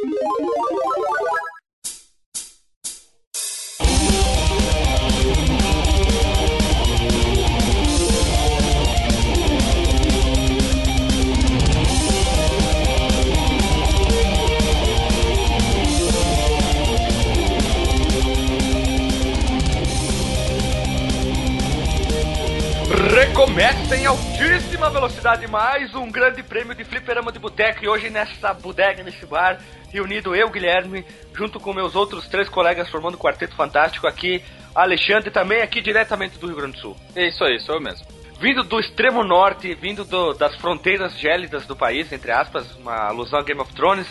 Thank you. Altíssima velocidade mais um grande prêmio de fliperama de boteco e hoje nessa bodega, nesse bar, reunido eu, Guilherme, junto com meus outros três colegas formando o Quarteto Fantástico aqui, Alexandre também aqui diretamente do Rio Grande do Sul. É isso aí, sou eu mesmo. Vindo do extremo norte, vindo do- das fronteiras gélidas do país, entre aspas, uma alusão a Game of Thrones,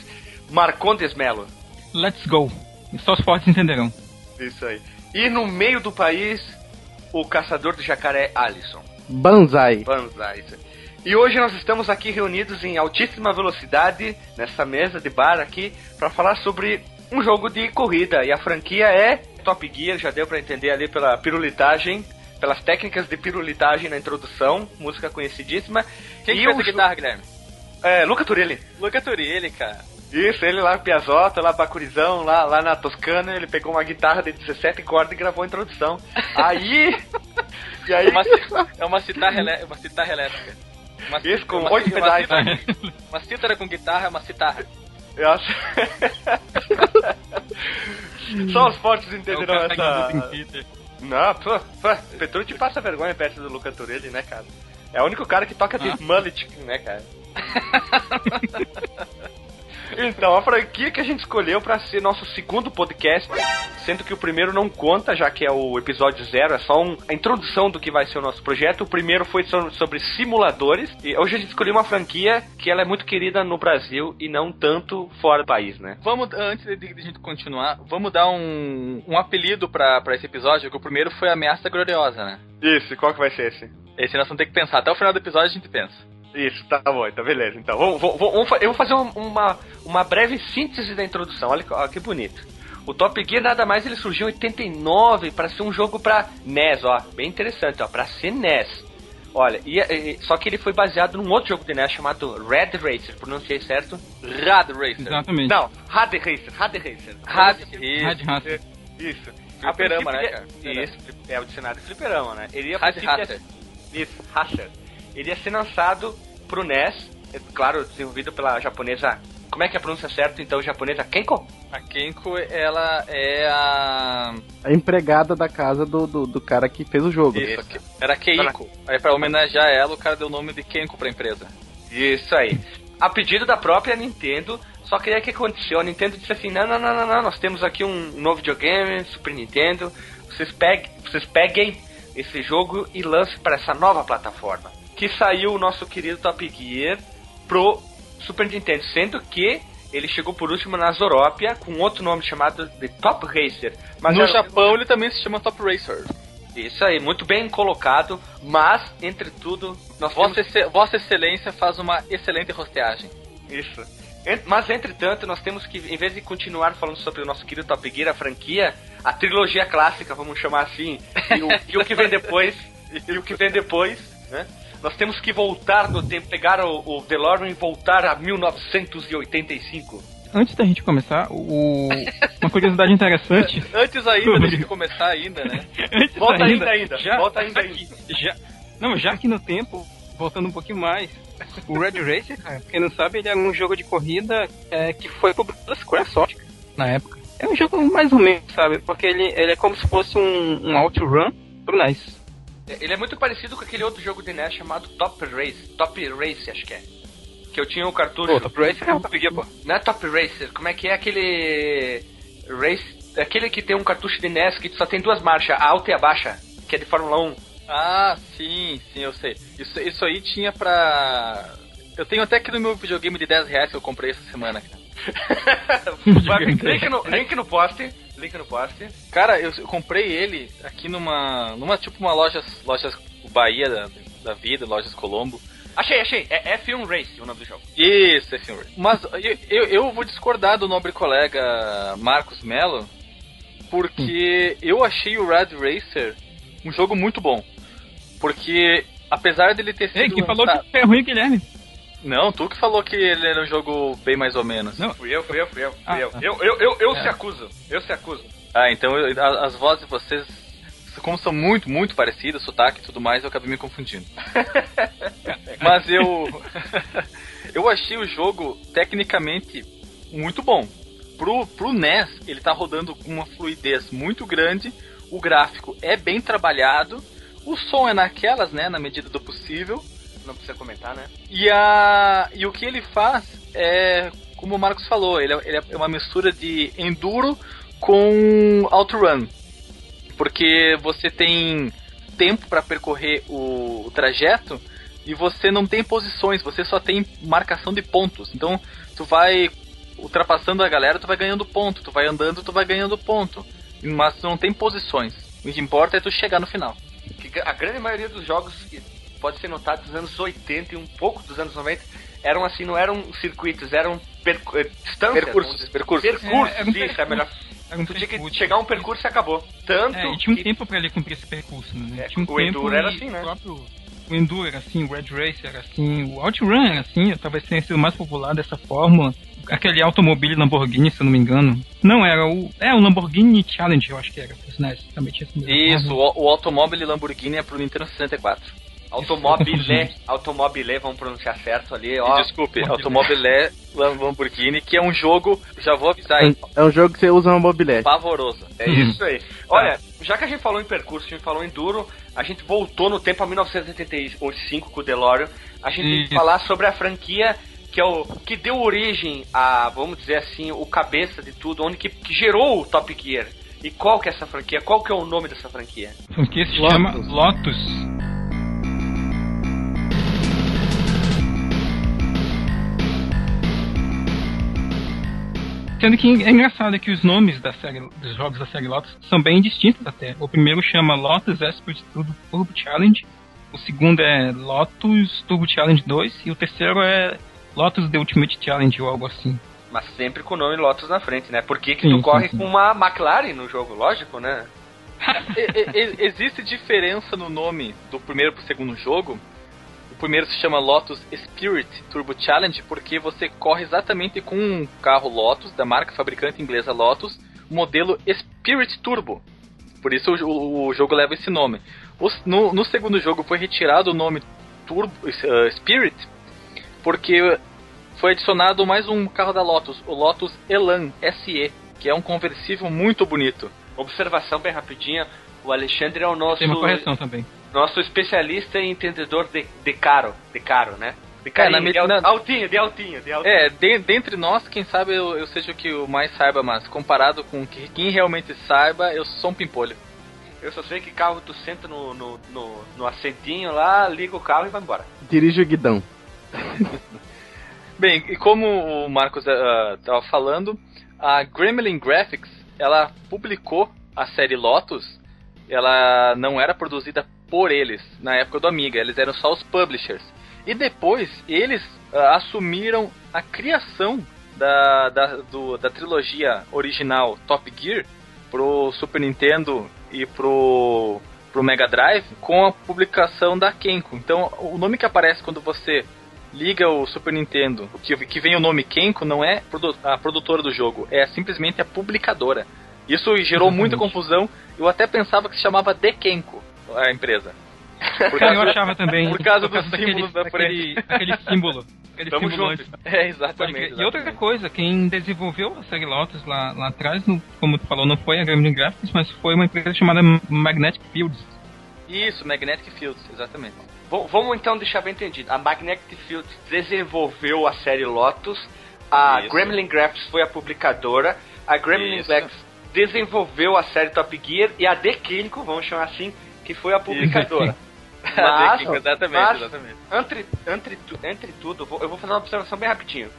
Marcondes Melo. Let's go. Só os fortes entenderão. Isso aí. E no meio do país, o caçador de jacaré Alisson. Banzai. Banzai. isso aí. E hoje nós estamos aqui reunidos em altíssima velocidade nessa mesa de bar aqui para falar sobre um jogo de corrida e a franquia é Top Gear, já deu para entender ali pela pirulitagem, pelas técnicas de pirulitagem na introdução, música conhecidíssima. Quem e que fez o a guitarra, Guilherme? É, Luca Turilli. Luca Turilli, cara. Isso, ele lá, Piazota, lá, Bacurizão, lá, lá na Toscana, ele pegou uma guitarra de 17 cordas e gravou a introdução. Aí. e aí. É uma, é uma citarra, elé- uma citarra elétrica. Uma, Isso, com uma, oito uma pedais. cítara- Uma cítara com guitarra é uma citarra. Eu acho- Só os fortes É entenderão carregador essa. Não, pô, pô, Petrucci passa vergonha perto do Luca Turelli, né, cara? É o único cara que toca de Ah. mullet, né, cara? então, a franquia que a gente escolheu pra ser nosso segundo podcast, sendo que o primeiro não conta, já que é o episódio zero, é só um- a introdução do que vai ser o nosso projeto. O primeiro foi so- sobre simuladores, e hoje a gente escolheu uma franquia que ela é muito querida no Brasil e não tanto fora do país, né? Vamos, antes de, de a gente continuar, vamos dar um, um apelido pra esse episódio, que o primeiro foi Ameaça Gloriosa, né? Isso, qual que vai ser esse? Esse nós vamos ter que pensar. Até o final do episódio a gente pensa. Isso, tá bom, então beleza. Então, vamos, vamos- vamos fa- eu vou fazer um- uma, uma breve síntese da introdução. Olha, que- olha que bonito. O Top Gear nada mais ele surgiu em 89 para ser um jogo para NES, ó, bem interessante, ó, para ser NES. Olha, e, e- só que ele foi baseado num outro jogo de NES chamado Red Racer, pronunciei certo? Rad Racer. Exatamente. Não, Rad Racer, Rad Racer. Rad Racer. Isso. Fliperama, né, cara? Isso, é o dicionário de fliperama, né? Ele ia Rad Racer. isso, Racer. Ele ia ser lançado pro NES, é, claro, desenvolvido pela japonesa. Como é que é a pronúncia certa? Então, japonesa Kenko? A Kenko, ela é a... A empregada da casa do, do, do cara que fez o jogo. Isso. Era Keiko. Aí pra homenagear ela, o cara deu o nome de Kenko pra empresa. Isso aí. A pedido da própria Nintendo, só que aí o que aconteceu? A Nintendo disse assim: não, não, não, não, não, nós temos aqui um novo videogame, Super Nintendo, vocês peguem, vocês peguem esse jogo e lancem para essa nova plataforma. Que saiu o nosso querido Top Gear pro Super Nintendo, sendo que ele chegou por último na Zorópia com outro nome chamado de Top Racer. Mas no Japão ele também se chama Top Racer. Isso aí, muito bem colocado, mas, entre tudo, nós temos Vossa, Exce- Vossa Excelência faz uma excelente rosteagem. Isso. Mas, entretanto, nós temos que, em vez de continuar falando sobre o nosso querido Top Gear, a franquia, a trilogia clássica, vamos chamar assim, e o, e o que vem depois, e o que vem depois, né? Nós temos que voltar no tempo, pegar o, o DeLorean e voltar a 1985. Antes da gente começar, o... uma curiosidade interessante. Antes ainda de começar ainda, né? Antes Volta ainda, ainda. Já, Volta ainda, já que- já- não, já que no tempo, voltando um pouquinho mais, o Red Racer, cara, quem não sabe, ele era um jogo de corrida é, que foi publicado pela Squaresoft na época. É um jogo mais ou menos, sabe? Porque ele, ele é como se fosse um, um outrun pro NES. Ele é muito parecido com aquele outro jogo de NES chamado Top Race, Top Race, acho que é. Que eu tinha o cartucho. Pô, Top Racer é um Top Gear, pô. Não é Top Racer, como é que é aquele. Race. Aquele que tem um cartucho de NES que só tem duas marchas, a alta e a baixa, que é de Fórmula 1. Ah, sim, sim, eu sei. Isso, isso aí tinha pra. Eu tenho até aqui no meu videogame de 10 reais que eu comprei essa semana, cara. No, link no post. Link no post. Cara, eu, eu comprei ele aqui numa. numa tipo uma loja. Lojas Bahia da, da vida, lojas Colombo. Achei, achei. É F1 Race o nome do jogo. Isso, esse filme. Mas eu, eu, vou discordar do nobre colega Marcos Mello, porque eu achei o Red Racer um jogo muito bom. Porque, apesar dele ter sido. Ei, quem falou que é ruim, Guilherme? Não, tu que falou que ele era um jogo bem mais ou menos. Não. Fui eu, fui eu, fui eu, fui Ah, eu. tá. Eu, eu, eu, eu É. se acuso. Eu se acuso. Ah, então eu- a- as vozes de vocês, como são muito, muito parecidas, sotaque e tudo mais, eu acabei me confundindo. Mas eu. eu achei o jogo tecnicamente muito bom. Pro, pro NES, ele tá rodando com uma fluidez muito grande, o gráfico é bem trabalhado, o som é naquelas, né, na medida do possível. Não precisa comentar, né? E, a, e o que ele faz é, como o Marcos falou, ele é, ele é uma mistura de enduro com outrun. Porque você tem tempo para percorrer o, o trajeto e você não tem posições, você só tem marcação de pontos. Então, tu vai ultrapassando a galera, tu vai ganhando ponto, tu vai andando, tu vai ganhando ponto. Mas tu não tem posições. O que importa é tu chegar no final. A grande maioria dos jogos, pode ser notado dos anos 80 e um pouco dos anos 90, eram assim, não eram circuitos, eram percu- eh, distâncias. Percursos, percursos. Percursos, É, era um isso é percurso. melhor. Era um Tu tinha que percurso. chegar a um percurso e acabou. Tanto É, e tinha um que tempo pra ele cumprir esse percurso, né? É, tinha um o tempo Enduro era assim, né? O, próprio, o Enduro era assim, o Red Racer era assim, o OutRun era assim, talvez tenha sido mais popular dessa forma. Aquele automóvel Lamborghini, se eu não me engano. Não, era o. É, o Lamborghini Challenge, eu acho que era. NES também tinha Isso, o, o automóvel Lamborghini é pro Nintendo 64. Automobile, automobile, vamos pronunciar certo ali, E ó. desculpe, Automobilé Lamborghini, que é um jogo, já vou avisar, hein, É um jogo que você usa uma mobilete. pavoroso. É isso aí. Olha, já que a gente falou em percurso, a gente falou em duro, a gente voltou no tempo a 1985 com o DeLorean. A gente tem que falar sobre a franquia que é o que deu origem a, vamos dizer assim, o cabeça de tudo, onde que, que gerou o Top Gear. E qual que é essa franquia? Qual que é o nome dessa franquia? Porque se Lotus. chama Lotus. Sendo que é engraçado que os nomes da série, dos jogos da série Lotus são bem distintos até. O primeiro chama Lotus Esprit Turbo Turbo Challenge, o segundo é Lotus Turbo Challenge 2 e o terceiro é Lotus The Ultimate Challenge ou algo assim. Mas sempre com o nome Lotus na frente, né? Por que, que Sim, tu sim, corre sim. com uma McLaren no jogo? Lógico, né? E- e- e- existe diferença no nome do primeiro pro segundo jogo. O primeiro se chama Lotus Spirit Turbo Challenge porque você corre exatamente com um carro Lotus, da marca fabricante inglesa Lotus, modelo Spirit Turbo. Por isso o, o- o jogo leva esse nome. Os- no, no segundo jogo foi retirado o nome Turbo eh, Spirit porque foi adicionado mais um carro da Lotus, o Lotus Elan SE, que é um conversível muito bonito. Observação bem rapidinha. O Alexandre é o nosso, Tem uma correção também. Nosso especialista e entendedor de, de caro. De caro, né? De É, carinho, na de altinho, de altinho, de altinho. É, de- dentre nós, quem sabe eu, eu seja o que o mais saiba, mas comparado com que- quem realmente saiba, eu sou um pimpolho. Eu só sei que carro tu senta no, no, no, no assentinho lá, liga o carro e vai embora. Dirige o guidão. Bem, e como o Marcos estava falando, a Gremlin Graphics, ela publicou a série Lotus, ela não era produzida por eles na época do Amiga, eles eram só os publishers. E depois eles ah, assumiram a criação da, da, do- da trilogia original Top Gear pro Super Nintendo e pro, pro Mega Drive com a publicação da Kenko. Então o nome que aparece quando você liga o Super Nintendo, que, que vem o nome Kenko, não é a produtora do jogo, é simplesmente a publicadora. Isso gerou muita Exatamente. confusão. Eu até pensava que se chamava The Kenko, a empresa. Por Cara, eu achava também. por causa dos daquele- símbolos da daquele, Aquele símbolo. Aquele Tamo símbolo junto. antes. É, exatamente. crer. E outra exatamente. coisa, quem desenvolveu a série Lotus lá, lá atrás, como tu falou, não foi a Gremlin Graphics, mas foi uma empresa chamada Magnetic Fields. Isso, Magnetic Fields, exatamente. V- vamos então deixar bem entendido. A Magnetic Fields desenvolveu a série Lotus, a Isso. Gremlin Graphics foi a publicadora, a Gremlin. Graphics desenvolveu a série Top Gear e a Dequílico, vamos chamar assim, que foi a publicadora. Mas, exatamente, mas- exatamente. entre, entre, entre tudo, eu vou- eu vou fazer uma observação bem rapidinho.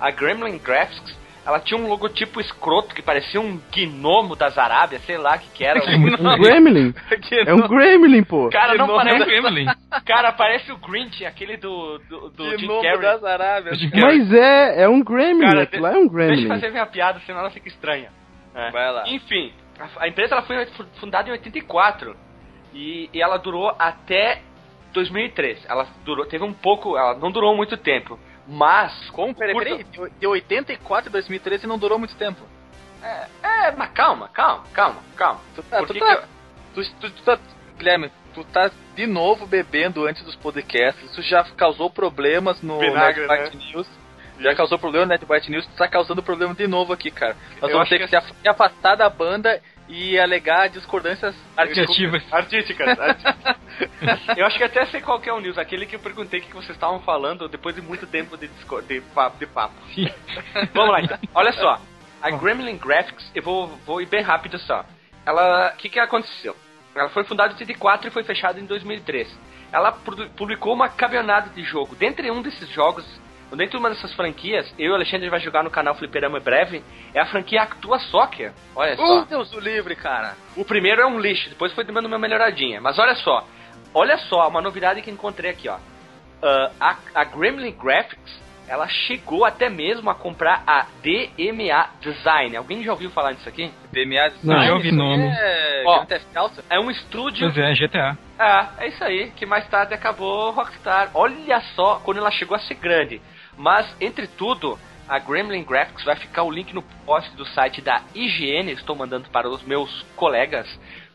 A Gremlin Graphics, ela tinha um logotipo escroto que parecia um gnomo das Arábias, sei lá o que que era. É muito Um gremlin? É um gremlin, pô. Cara, não Gnomo É um parece. Gremlin. Cara, parece o Grinch, aquele do, do, do Jim Carrey. das Arábias. Mas é, é um gremlin. Cara, Aquilo lá é um Deixa eu gremlin. fazer minha piada, senão ela fica estranha. É. Vai lá. Enfim, a, a empresa ela foi fu- fundada em 84 e, e ela durou até 2003. Ela durou, teve um pouco, ela não durou muito tempo. Mas. Como? Peraí, peraí. De 84 a 2013 não durou muito tempo. É, é, mas calma, calma, calma, calma. Tu tá, tu, tá, tu, tu, tu tá, Guilherme, tu tá de novo bebendo antes dos podcasts. Isso já causou problemas no Vinagre, Netbyte né? News. Já causou problema no Netbyte News, tu tá causando problema de novo aqui, cara. Nós Eu vamos ter que que se se afastar da banda e alegar discordâncias. Artísticas. artísticas. eu acho que até sei qual que é o news, aquele que eu perguntei o que vocês estavam falando depois de muito tempo de, de, papo, de papo. Vamos lá então. Olha só. A Gremlin Graphics, eu vou, vou ir bem rápido só. Ela. O que, que aconteceu? Ela foi fundada em 84 e foi fechada em 2003. Ela publicou uma caminhada de jogo. Dentre um desses jogos, dentro de uma dessas franquias, eu e o Alexandre vai jogar no canal Fliperama em breve, é a franquia Actua Soccer. Olha só. Uh, Deus do livre, cara. O primeiro é um lixo, depois foi dando uma melhoradinha. Mas olha só, olha só, uma novidade que encontrei aqui, ó. Ah, a, a Gremlin Graphics, ela chegou até mesmo a comprar a DMA Design. Alguém já ouviu falar disso aqui? DMA Não, Design, já ouvi isso nome. É... Ó. É um estúdio. Pois é, GTA. Ah, é isso aí, que mais tarde acabou Rockstar. Olha só quando ela chegou a ser grande. Mas, entre tudo, a Gremlin Graphics vai ficar o link no post do site da IGN, estou mandando para os meus colegas,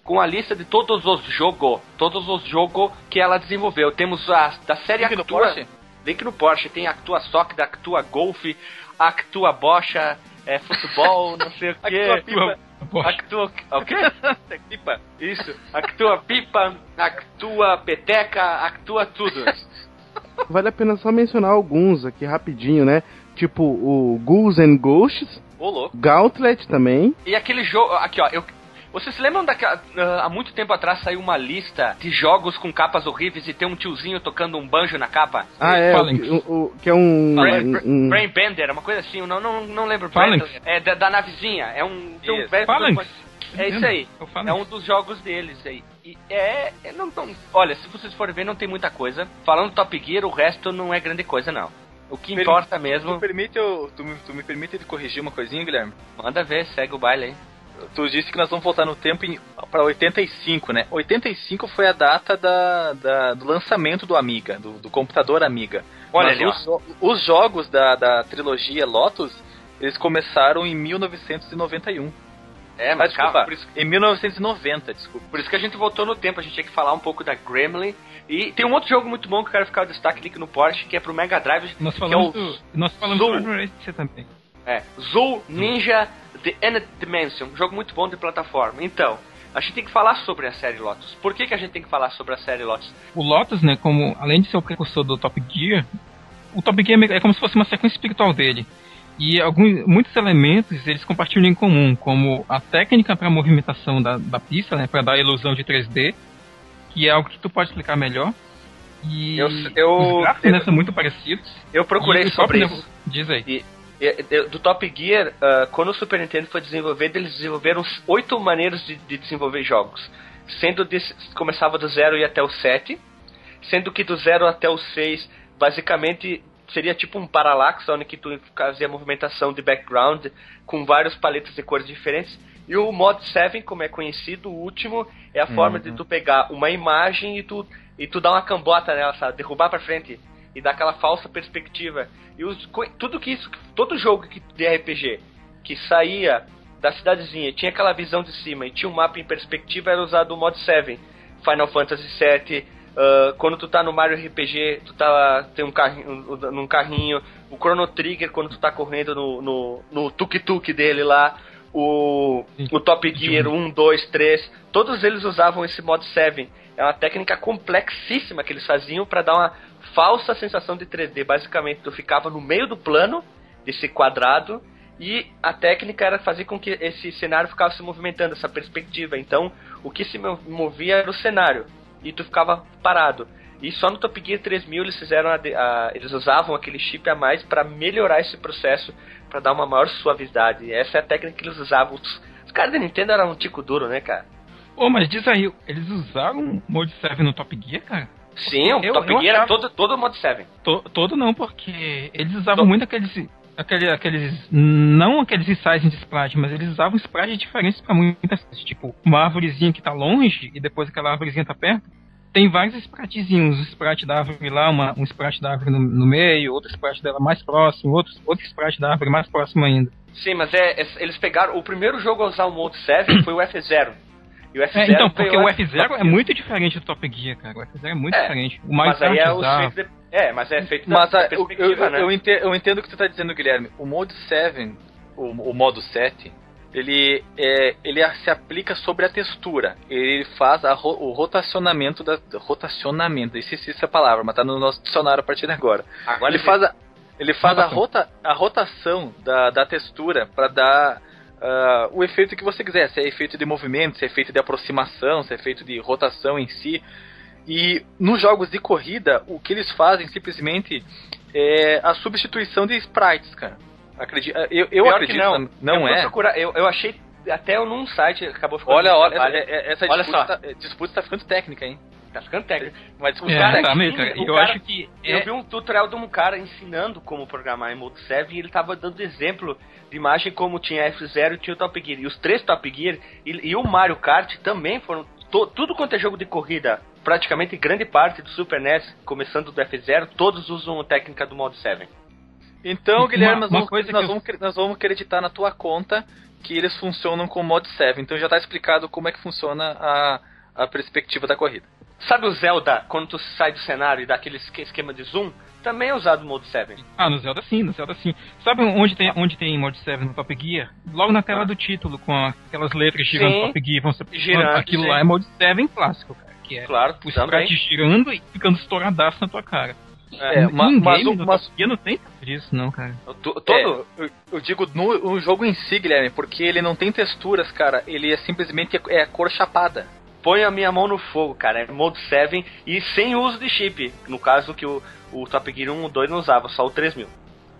com a lista de todos os jogos, todos os jogos que ela desenvolveu. Temos a da série Link no Actua, Porsche? link no Porsche, tem Actua Soccer, Actua Golf, Actua Bocha, é, futebol, não sei o Actua quê. Pipa. Poxa, Actua, o quê? Pipa. Isso, actua pipa, actua peteca, actua tudo. Vale a pena só mencionar alguns aqui rapidinho, né? Tipo o Ghouls and Ghosts, Ô, louco. Gauntlet também. E aquele jogo, aqui ó, eu, vocês se lembram daquela, ah, há muito tempo atrás saiu uma lista de jogos com capas horríveis e tem um tiozinho tocando um banjo na capa? Ah, é, o, o- o- que é um... Brain, um- um- Brain Bender, uma coisa assim, eu não, não, não lembro. Phalanx. É da, da navezinha, é um... tem um Phalanx. É isso aí. É um dos jogos deles aí. E é, é não tão, olha, se vocês forem ver, não tem muita coisa. Falando Top Gear, o resto não é grande coisa não. O que Permi- importa Tu, mesmo, permite eu, tu, me- tu me permite te corrigir uma coisinha, Guilherme? manda ver, segue o baile aí. Tu disse que nós vamos voltar no tempo em, pra 85, né? 85 foi a data da, da- do lançamento do Amiga, do, do computador Amiga. Olha ali, os, os jogos da, da trilogia Lotus, eles começaram em 1991. É, Ah, mas desculpa, isso, em 1990, desculpa. por isso que a gente voltou no tempo, a gente tinha que falar um pouco da Gremlin. E tem um outro jogo muito bom que eu quero ficar o destaque aqui no Porsche, que é pro Mega Drive, Nós que é falamos, o do, nós falamos Zou. do Red Racer também. é, Zoo Ninja The Nth Dimension, um jogo muito bom de plataforma. Então, a gente tem que falar sobre a série Lotus. Por que, que a gente tem que falar sobre a série Lotus? O Lotus, né, como além de ser o precursor do Top Gear, o Top Gear é é como se fosse uma sequência espiritual dele. E alguns, muitos elementos eles compartilham em comum, como a técnica para movimentação da, da pista, né, para dar a ilusão de 3D, que é algo que tu pode explicar melhor. E Eu- eu- os gráficos né, são muito parecidos. Eu procurei sobre próprio- isso. Diz aí. E- e- do Top Gear, ah, quando o Super Nintendo foi desenvolvido, eles desenvolveram oito maneiras de, de desenvolver jogos. Sendo de, começava do zero e até o 7, sendo que do zero até o 6, basicamente seria tipo um parallax, onde que tu fazia movimentação de background com vários paletas de cores diferentes. E o Mod 7, como é conhecido, o último, é a forma de tu pegar uma imagem e tu, e tu dar uma cambota nela, sabe? Derrubar pra frente e dar aquela falsa perspectiva. E os, tudo que isso, todo jogo de RPG que saía da cidadezinha, tinha aquela visão de cima e tinha um mapa em perspectiva, era usado o Mod 7. Final Fantasy VII, ah, quando tu tá no Mario RPG, tu tá tem um carrinho, um- num carrinho, o Chrono Trigger quando tu tá correndo no no, no tuk-tuk dele lá, o, o Top Gear 1, 2, 3, todos eles usavam esse Mod 7. É uma técnica complexíssima que eles faziam para dar uma falsa sensação de 3D. Basicamente, tu ficava no meio do plano desse quadrado e a técnica era fazer com que esse cenário ficasse se movimentando, essa perspectiva. Então, o que se mo- movia era o cenário e tu ficava parado. E só no Top Gear 3000 eles fizeram a a- eles usavam aquele chip a mais para melhorar esse processo, para dar uma maior suavidade. Essa é a técnica que eles usavam. Os, os caras da Nintendo eram um tico duro, né, cara? Ô, mas diz aí, eles usaram Mode 7 no Top Gear, cara? Sim, o Eu- Top eu Gear era achava- todo, todo Mod 7. To- todo não, porque eles usavam To- muito aqueles. Aquele, aqueles. Não aqueles resizing de sprite, mas eles usavam sprites diferentes pra muitas coisas. Tipo, uma árvorezinha que tá longe e depois aquela árvorezinha tá perto. tem vários spritezinhos, um sprite da árvore lá, uma, um sprite da árvore no, no meio, outro sprite dela mais próximo, outro, outro sprite da árvore mais próximo ainda. Sim, mas é, é, eles pegaram. O primeiro jogo a usar o Mode 7 foi o F0. E o F0 é, então, porque o F0 é muito diferente do Top Gear, cara. O F0 é muito é, diferente. O mais mas aí é, o de, é, mas é feito mas da, a, eu, eu, né? eu, entendo, eu entendo o que você está dizendo, Guilherme. O Mode 7, o, o modo 7, ele, é, ele se aplica sobre a textura. Ele faz a, o rotacionamento da. Rotacionamento, esqueci essa palavra, mas tá no nosso dicionário a partir de agora. Agora ele faz a, ele faz a, rota, a rotação da, da textura para dar uh, o efeito que você quiser, se é efeito de movimento, se é efeito de aproximação, se é efeito de rotação em si. E nos jogos de corrida, o que eles fazem simplesmente é a substituição de sprites, cara. Acredito, eu, eu acredito não. não eu é. Procurar, eu, eu achei até num site acabou ficando Olha, olha, essa, é, essa olha disputa, só. Tá, disputa tá ficando técnica, hein? Tá ficando técnico. Mas o é, cara, tá meio, cara. Eu cara, acho que. Eu é... vi um tutorial de um cara ensinando como programar em Mode 7 e ele tava dando exemplo de imagem como tinha F0 e tinha o Top Gear. E os três Top Gear e, e o Mario Kart também foram. To, tudo quanto é jogo de corrida, praticamente grande parte do Super NES, começando do F0, todos usam a técnica do Mode 7. Então, Guilherme, nós, vamos, nós, eu... vamos, nós vamos acreditar na tua conta que eles funcionam com o Mod 7. Então já está explicado como é que funciona a, a perspectiva da corrida. Sabe o Zelda, quando tu sai do cenário e dá aquele esquema de zoom? Também é usado no Mode 7. Ah, no Zelda sim, no Zelda sim. Sabe onde tem, onde tem Mode 7 no Top Gear? Logo na tela ah. do título, com aquelas letras girando sim, Top Gear. Vão ser, girando, aquilo sim. lá é Mode 7 clássico, cara. Que é claro, o sprite girando e ficando estouradaço na tua cara. É, é mas, mas, o, mas não tem disso, não, cara. Todo, é, eu, eu, digo no, no, jogo em si, Guilherme, porque ele não tem texturas, cara. Ele é simplesmente é, é cor chapada põe a minha mão no fogo, cara. É Mode 7 e sem uso de chip. No caso que o, o Top Gear 1 2 não usava, só o 3000.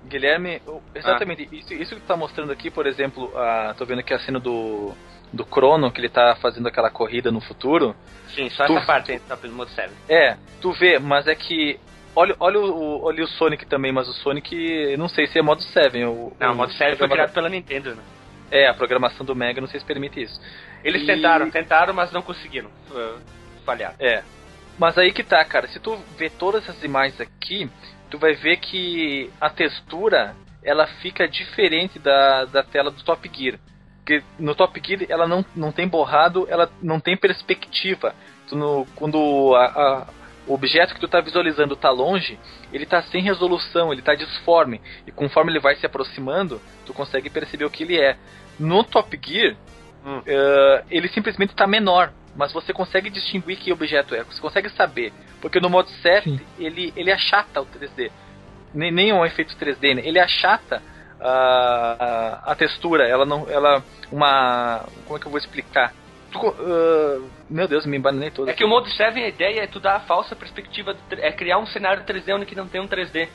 Guilherme, exatamente. Ah. Isso, isso que tá mostrando aqui, por exemplo, a, tô vendo aqui a cena do, do Crono, que ele tá fazendo aquela corrida no futuro. Sim, só tu, essa parte aí pelo Mode 7. É, tu vê, mas é que. Olha, olha, o, olha o Sonic também, mas o Sonic, não sei se é modo 7. O, não, o modo 7 foi criado pela Nintendo, né? É, a programação do Mega não sei se permite isso. Eles e... tentaram, tentaram, mas não conseguiram. Uh, falhar. É. Mas aí que tá, cara. Se tu vê todas essas imagens aqui, tu vai ver que a textura ela fica diferente da, da tela do Top Gear. Porque no Top Gear ela não, não tem borrado, ela não tem perspectiva. Tu no, quando a, a, o objeto que tu está visualizando está longe, ele está sem resolução, ele está disforme. E conforme ele vai se aproximando, tu consegue perceber o que ele é. No Top Gear, hum. uh, ele simplesmente está menor, mas você consegue distinguir que objeto é, você consegue saber. Porque no modo 7, ele, ele achata o 3D. Nem, nem um efeito 3D, né? ele achata a, a, a, textura, ela não. Ela. Uma. Como é que eu vou explicar? Tu, uh, meu Deus, me embananei todo. É que o modo 7, a ideia é tu dar a falsa perspectiva, é criar um cenário 3D onde que não tem um 3D.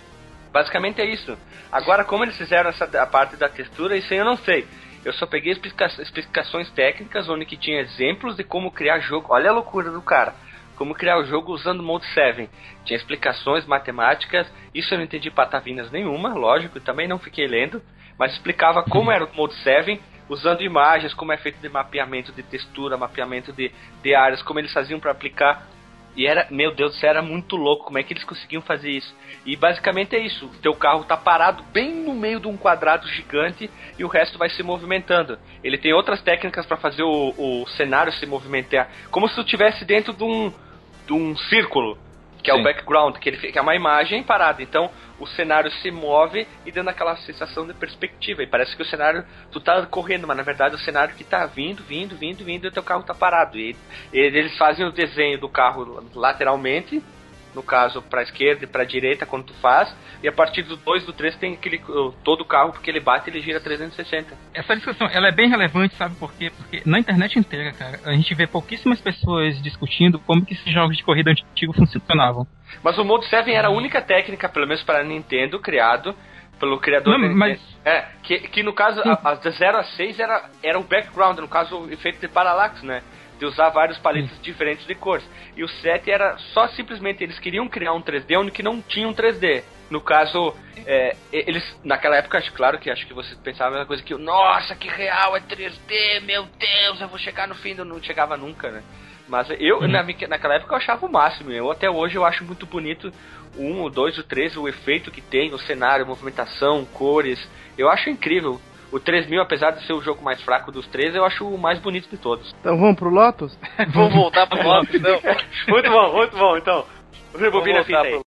Basicamente é isso. Agora, como eles fizeram essa a parte da textura, isso aí eu não sei. Eu só peguei explica explicações técnicas onde que tinha exemplos de como criar jogo. Olha a loucura do cara. Como criar o jogo usando o Mode 7. Tinha explicações matemáticas. Isso eu não entendi patavinas nenhuma, lógico, e também não fiquei lendo. Mas explicava como era o Mode 7, usando imagens, como é feito de mapeamento de textura, mapeamento de, de áreas, como eles faziam para aplicar e era, meu Deus céu, era muito louco. Como é que eles conseguiam fazer isso? E basicamente é isso: o teu carro tá parado bem no meio de um quadrado gigante e o resto vai se movimentando. Ele tem outras técnicas para fazer o, o cenário se movimentar, como se tu estivesse dentro de um, de um círculo que Sim. é o background, que, ele, que é uma imagem parada. Então o cenário se move e dando aquela sensação de perspectiva. E parece que o cenário, tu tá correndo, mas na verdade o cenário que tá vindo, vindo, vindo, vindo e o teu carro tá parado. E, e eles fazem o desenho do carro lateralmente no caso para esquerda e para direita quando tu faz, e a partir do 2 do 3 tem aquele todo o carro porque ele bate ele gira 360. Essa discussão, ela é bem relevante, sabe por quê? Porque na internet inteira, cara, a gente vê pouquíssimas pessoas discutindo como que esses jogos de corrida antigos funcionavam. Mas o Mode 7 era a única técnica, pelo menos para a Nintendo, criado pelo criador Não, mas... É, que, que no caso, a, a de 0 a 6 era, era o background, no caso o efeito de paralaxe, né? De usar vários paletes diferentes de cores. E o 7 era só simplesmente eles queriam criar um 3D onde que não tinha um 3D. No caso, é, eles naquela época, acho claro que acho que você pensava a mesma coisa que nossa, que real é 3D, meu Deus, eu vou chegar no fim não chegava nunca, né? Mas eu, na, minha- naquela época, eu achava o máximo. Eu até hoje eu acho muito bonito o 1, o 2, o 3, o efeito que tem, o cenário, movimentação, cores. Eu acho incrível. O 3000, apesar de ser o jogo mais fraco dos três, eu acho o mais bonito de todos. Então vamos pro Lotus? Vamos voltar pro Lotus, então. muito bom, muito bom. Então, rebobina a Vamos fita aí.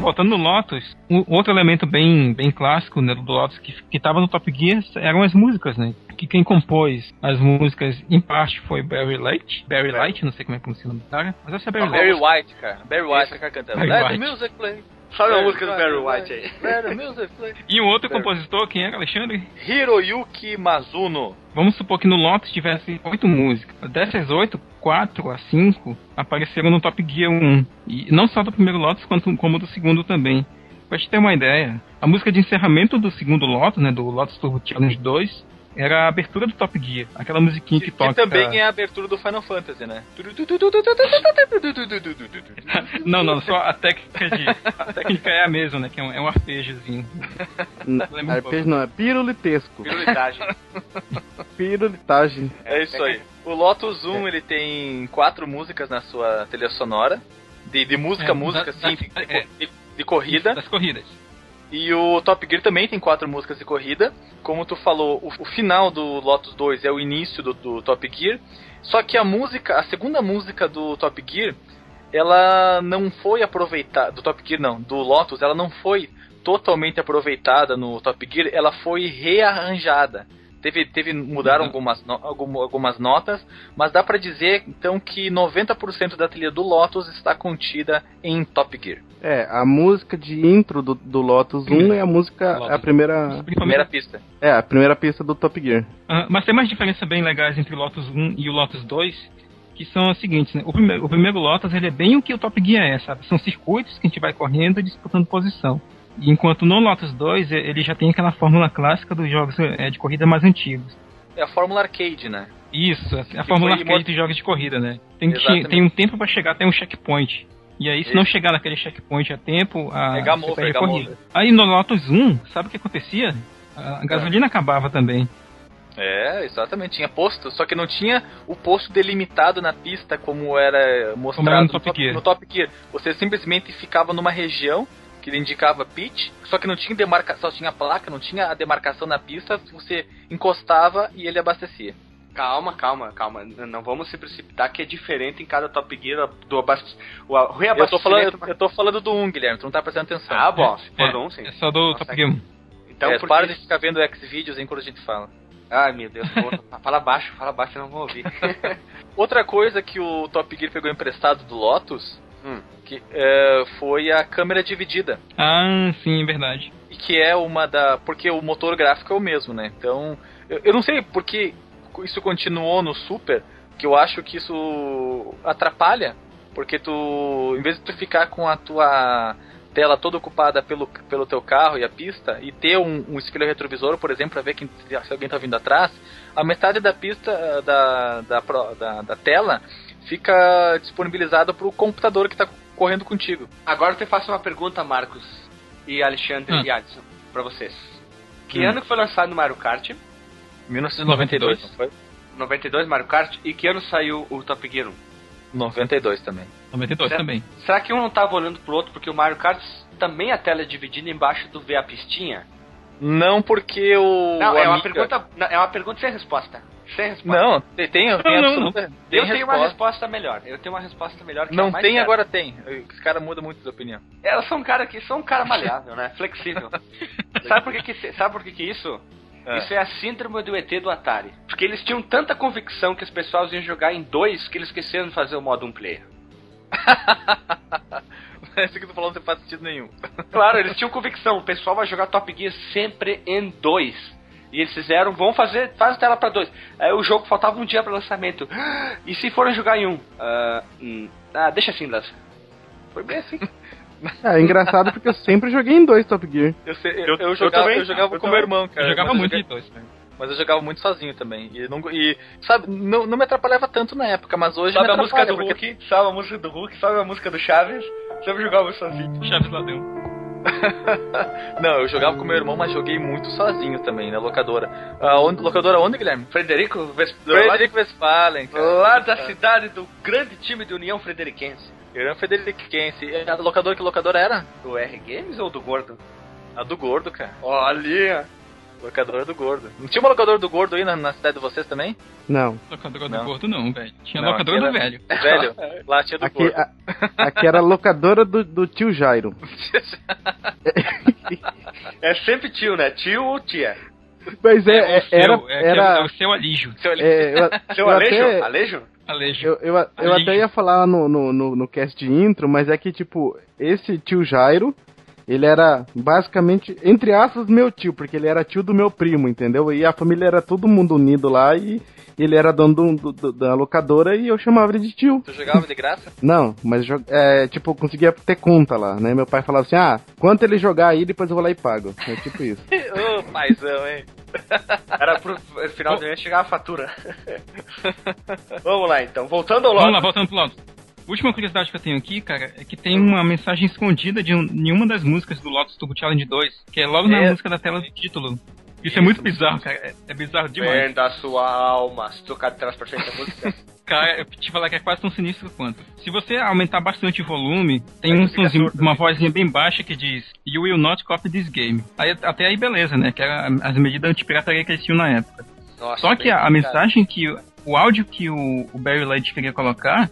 Voltando no Lotus, um outro elemento bem, bem clássico né, do Lotus que, que tava no Top Gear eram as músicas, né? Que quem compôs as músicas, em parte, foi Barry Light. Barry Light, não sei como é que pronuncia o nome do cara, mas esse é Barry Light. Barry White, cara. Barry White tá cantando. Barry Let White. music play. Sobe a música do Barry White aí. E um outro Barry. compositor, quem era, Alexandre? Hiroyuki Mazuno. Vamos supor que no Lotus tivesse oito músicas. Dessas oito, quatro a cinco apareceram no Top Gear 1. E não só do primeiro Lotus, quanto, como do segundo também. Pra te ter uma ideia, a música de encerramento do segundo Lotus, né, do Lotus Turbo Challenge 2, era a abertura do Top Gear. Aquela musiquinha que, Que, toca... também é a abertura do Final Fantasy, né? Não, não, só a técnica de... A técnica é a mesma, né, que é um, é um arpejozinho. N- Lembra um Arpejo não, é pirulitesco. Pirulitagem. Pirulitagem. É isso aí. O Lotus 1, ele tem quatro músicas na sua trilha sonora. De, de música a É, música, da- sim, da- de, é. de- de corrida. Das corridas. E o Top Gear também tem quatro músicas de corrida. Como tu falou, o, o final do Lotus 2 é o início do, do Top Gear. Só que a música, a segunda música do Top Gear, ela não foi aproveitada. Do Top Gear não, do Lotus, ela não foi totalmente aproveitada no Top Gear, ela foi rearranjada. Teve, teve mudaram Uhum. algumas, no- algum- algumas notas, mas dá pra dizer então que 90% da trilha do Lotus está contida em Top Gear. É, a música de intro do, do Lotus 1 é a música, Lotus. a primeira, Primeira pista. é, a primeira pista do Top Gear. Ah, mas tem mais diferenças bem legais entre o Lotus 1 e o Lotus 2, que são as seguintes, né? O primeiro, o primeiro Lotus, ele é bem o que o Top Gear é, sabe? São circuitos que a gente vai correndo e disputando posição. E enquanto no Lotus 2, eh, ele já tem aquela fórmula clássica dos jogos eh, de corrida mais antigos. É a fórmula arcade, né? Isso, a, a fórmula arcade dos jogos de corrida, né? Tem, que, tem um tempo para chegar até um checkpoint. E aí, se Isso. não chegar naquele checkpoint a tempo, a, É game você over, perde a game corrida. over. Aí no Lotus 1, sabe o que acontecia? A gasolina acabava também. É, exatamente. Tinha posto, só que não tinha o posto delimitado na pista como era mostrado Como era no no, Top top, Gear. no Top Gear. Você simplesmente ficava numa região que indicava pitch, só que não tinha demarcação, só tinha placa, não tinha a demarcação na pista, você encostava e ele abastecia. Calma, calma, calma. Não vamos se precipitar que é diferente em cada Top Gear do abast... o a- Eu tô, reabastecimento. falando, eu tô falando do 1, Guilherme, tu não tá prestando atenção. Ah, bom, se for é, do um, sim. é só do Nossa, Top Gear 1. Então, é, por para que- de ficar vendo X-Vídeos enquanto a gente fala. Ai, meu Deus, fala baixo, fala baixo, não vou ouvir. Outra coisa que o Top Gear pegou emprestado do Lotus Hum. que, é, foi a câmera dividida. Ah, sim, é verdade. E que é uma da. Porque o motor gráfico é o mesmo, né? Então. Eu, eu não sei porque isso continuou no Super, que eu acho que isso atrapalha. Porque tu. Em vez de tu ficar com a tua tela toda ocupada pelo, pelo teu carro e a pista e ter um, um espelho retrovisor, por exemplo, para ver quem, se alguém tá vindo atrás, a metade da pista da, da, da, da tela fica disponibilizada para o computador que está correndo contigo. Agora eu te faço uma pergunta, Marcos e Alexandre Ah. e Adson, pra vocês. Que Hum. ano que foi lançado o Mario Kart? 1992, não foi? 92 Mario Kart. E que ano saiu o Top Gear 1? 92 também. 92 Certo. também. Será que um não tava olhando pro outro porque o Mario Kart também a tela é dividida embaixo do ver a pistinha? Não porque o. Não, o é uma Amiga- pergunta, não, é uma pergunta sem resposta. Sem resposta. Não, tem, tem, tem Não, não. Tem eu tenho uma resposta. resposta melhor. Eu tenho uma resposta melhor que é Não mais tem, certa. agora tem. Esse cara muda muito de opinião. Eu sou um cara que sou um cara maleável, né? Flexível. sabe por que, que sabe por que, que isso? É. Isso é a síndrome do ET do Atari. Porque eles tinham tanta convicção que as pessoas iam jogar em dois que eles esqueceram de fazer o modo um player. Esse que tu falou não faz sentido nenhum. Claro, eles tinham convicção, o pessoal vai jogar Top Gear sempre em dois. E eles fizeram, vão fazer, faz tela pra dois. Aí o jogo faltava um dia para lançamento. E se forem jogar em um? Ah, hum, ah, deixa assim, lança. Foi bem assim. É, é engraçado porque eu sempre joguei em dois Top Gear. Eu, sei- eu, Eu- eu jogava, também. eu jogava Eu com meu também. irmão, cara. Eu jogava muito de dois. né? Mas eu jogava muito sozinho também. E, não, e sabe, não, não me atrapalhava tanto na época, mas hoje Sabe me a música do porque Hulk? Sabe a música do Hulk? Sabe a música do Chaves? Sempre jogava sozinho. Chaves Ladrão. não, eu jogava com meu irmão, mas joguei muito sozinho também, na locadora. Ah, onde, locadora onde, Guilherme? Frederico Westphalen. Frederico Westphalen, Lá da cidade do grande time de União Frederiquense. União Frederiquense. A locadora, que locadora era? Do R Games ou do Gordo? A do Gordo, cara. Olha! Locadora do Gordo. Não tinha uma locadora do Gordo aí na, na cidade de vocês também? Não. Locadora não. do Gordo não, velho. Tinha não, locadora do velho. Velho? Lá tinha do aqui, Gordo. A, aqui era a locadora do, do tio Jairo. é sempre tio, né? Tio ou tia? Mas é, é, é era, seu, é, era... é o seu alijo. Seu, é, eu, seu alejo? Até... Alejo? Alejo. Eu, eu, eu até ia falar no, no, no, no cast de intro, mas é que, tipo, esse tio Jairo, ele era basicamente, entre aspas, meu tio, porque ele era tio do meu primo, entendeu? E a família era todo mundo unido lá e ele era dono do, do, da locadora e eu chamava ele de tio. Tu jogava de graça? Não, mas é, tipo, eu conseguia ter conta lá, né? Meu pai falava assim, ah, quanto ele jogar aí, depois eu vou lá e pago. É tipo isso. Ô, paizão, hein? Era pro final do mês chegar a fatura. Vamos lá então, voltando ao Lotus. Vamos lá, voltando pro Lotus. Última curiosidade que eu tenho aqui, cara, é que tem uma mensagem escondida de um, em uma das músicas do Lotus Turbo Challenge 2, que é logo na é. música da tela de título. Isso é muito bizarro, cara. É, é bizarro demais. Venda sua alma, se tocar de trás pra frente a música. cara, eu te falar que é quase tão sinistro quanto. Se você aumentar bastante o volume, tem um sonzinho, uma vozinha bem baixa que diz You will not copy this game. Aí, até aí beleza, né? Que era as medidas anti-pirataria que eles tinham na época. Nossa, Só que a, a mensagem que... O áudio que o, o Barry Light queria colocar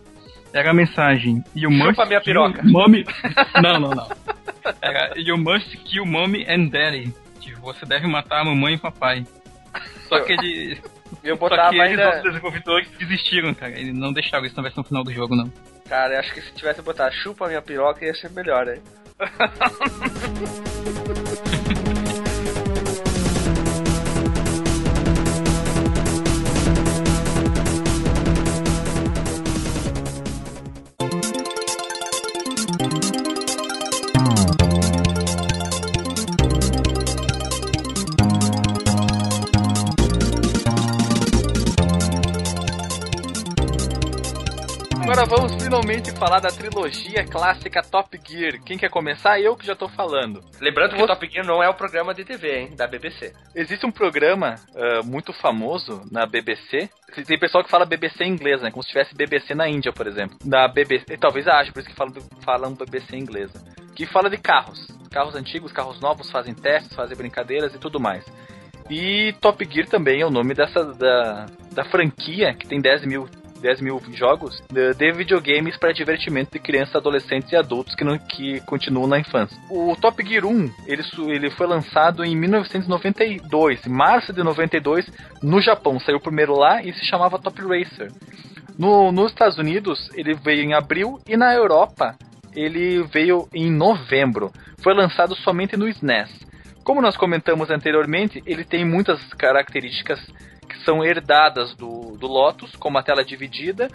era a mensagem You Chupa must minha piroca. Mommy... não, não, não. Era You must kill mommy and daddy. Tipo, você deve matar a mamãe e papai. Só que ele... Eu botava Só que eles, ainda... os desenvolvedores, desistiram, cara. Eles não deixaram isso na versão final do jogo, não. Cara, eu acho que se tivesse botado chupa minha piroca ia ser melhor, hein? finalmente falar da trilogia clássica Top Gear. Quem quer começar? Eu que já tô falando. Lembrando que o Top Gear não é o programa de TV, hein? Da BBC. Existe um programa uh, muito famoso na BBC. Tem pessoal que fala BBC em inglês, né? Como se tivesse BBC na Índia, por exemplo. Na BBC, talvez ache, por isso que falam, falam BBC em inglesa. Que fala de carros. Carros antigos, carros novos, fazem testes, fazem brincadeiras e tudo mais. E Top Gear também é o nome dessa da, da franquia que tem 10 mil 10 mil jogos de, de videogames para divertimento de crianças, adolescentes e adultos que, não, que continuam na infância. O Top Gear 1 ele, ele foi lançado em 1992, março de 92, no Japão. Saiu primeiro lá e se chamava Top Racer. No, nos Estados Unidos, ele veio em abril e na Europa, ele veio em novembro. Foi lançado somente no SNES. Como nós comentamos anteriormente, ele tem muitas características são herdadas do, do Lotus, como a tela dividida,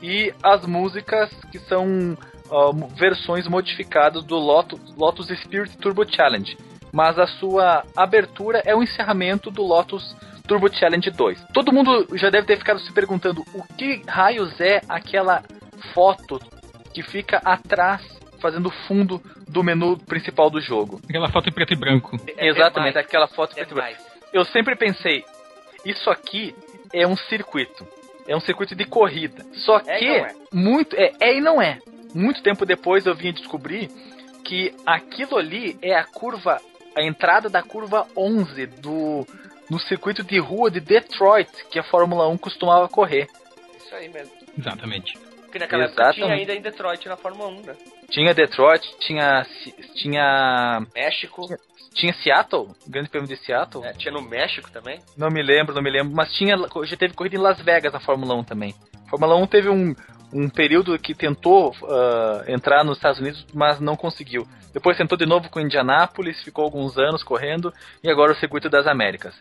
e as músicas que são uh, versões modificadas do Lotus, Lotus Spirit Turbo Challenge. Mas a sua abertura é o encerramento do Lotus Turbo Challenge 2. Todo mundo já deve ter ficado se perguntando o que raios é aquela foto que fica atrás, fazendo fundo do menu principal do jogo. Aquela foto em preto e branco. É, Exatamente, é aquela foto em preto e branco. Eu sempre pensei, isso aqui é um circuito. É um circuito de corrida. Só é que é. muito é, é e não é. Muito tempo depois eu vim descobrir que aquilo ali é a curva, a entrada da curva 11 do no circuito de rua de Detroit que a Fórmula 1 costumava correr. Isso aí mesmo. Exatamente. Porque naquela Exatamente. época tinha ainda em Detroit na Fórmula 1, né? Tinha Detroit, tinha tinha México. Tinha, tinha Seattle, Grande Prêmio de Seattle. É, tinha no México também? Não me lembro, não me lembro. Mas tinha, já teve corrida em Las Vegas na Fórmula 1 também. A Fórmula 1 teve um, um período que tentou uh, entrar nos Estados Unidos, mas não conseguiu. Depois tentou de novo com Indianápolis, ficou alguns anos correndo, e agora o Circuito das Américas.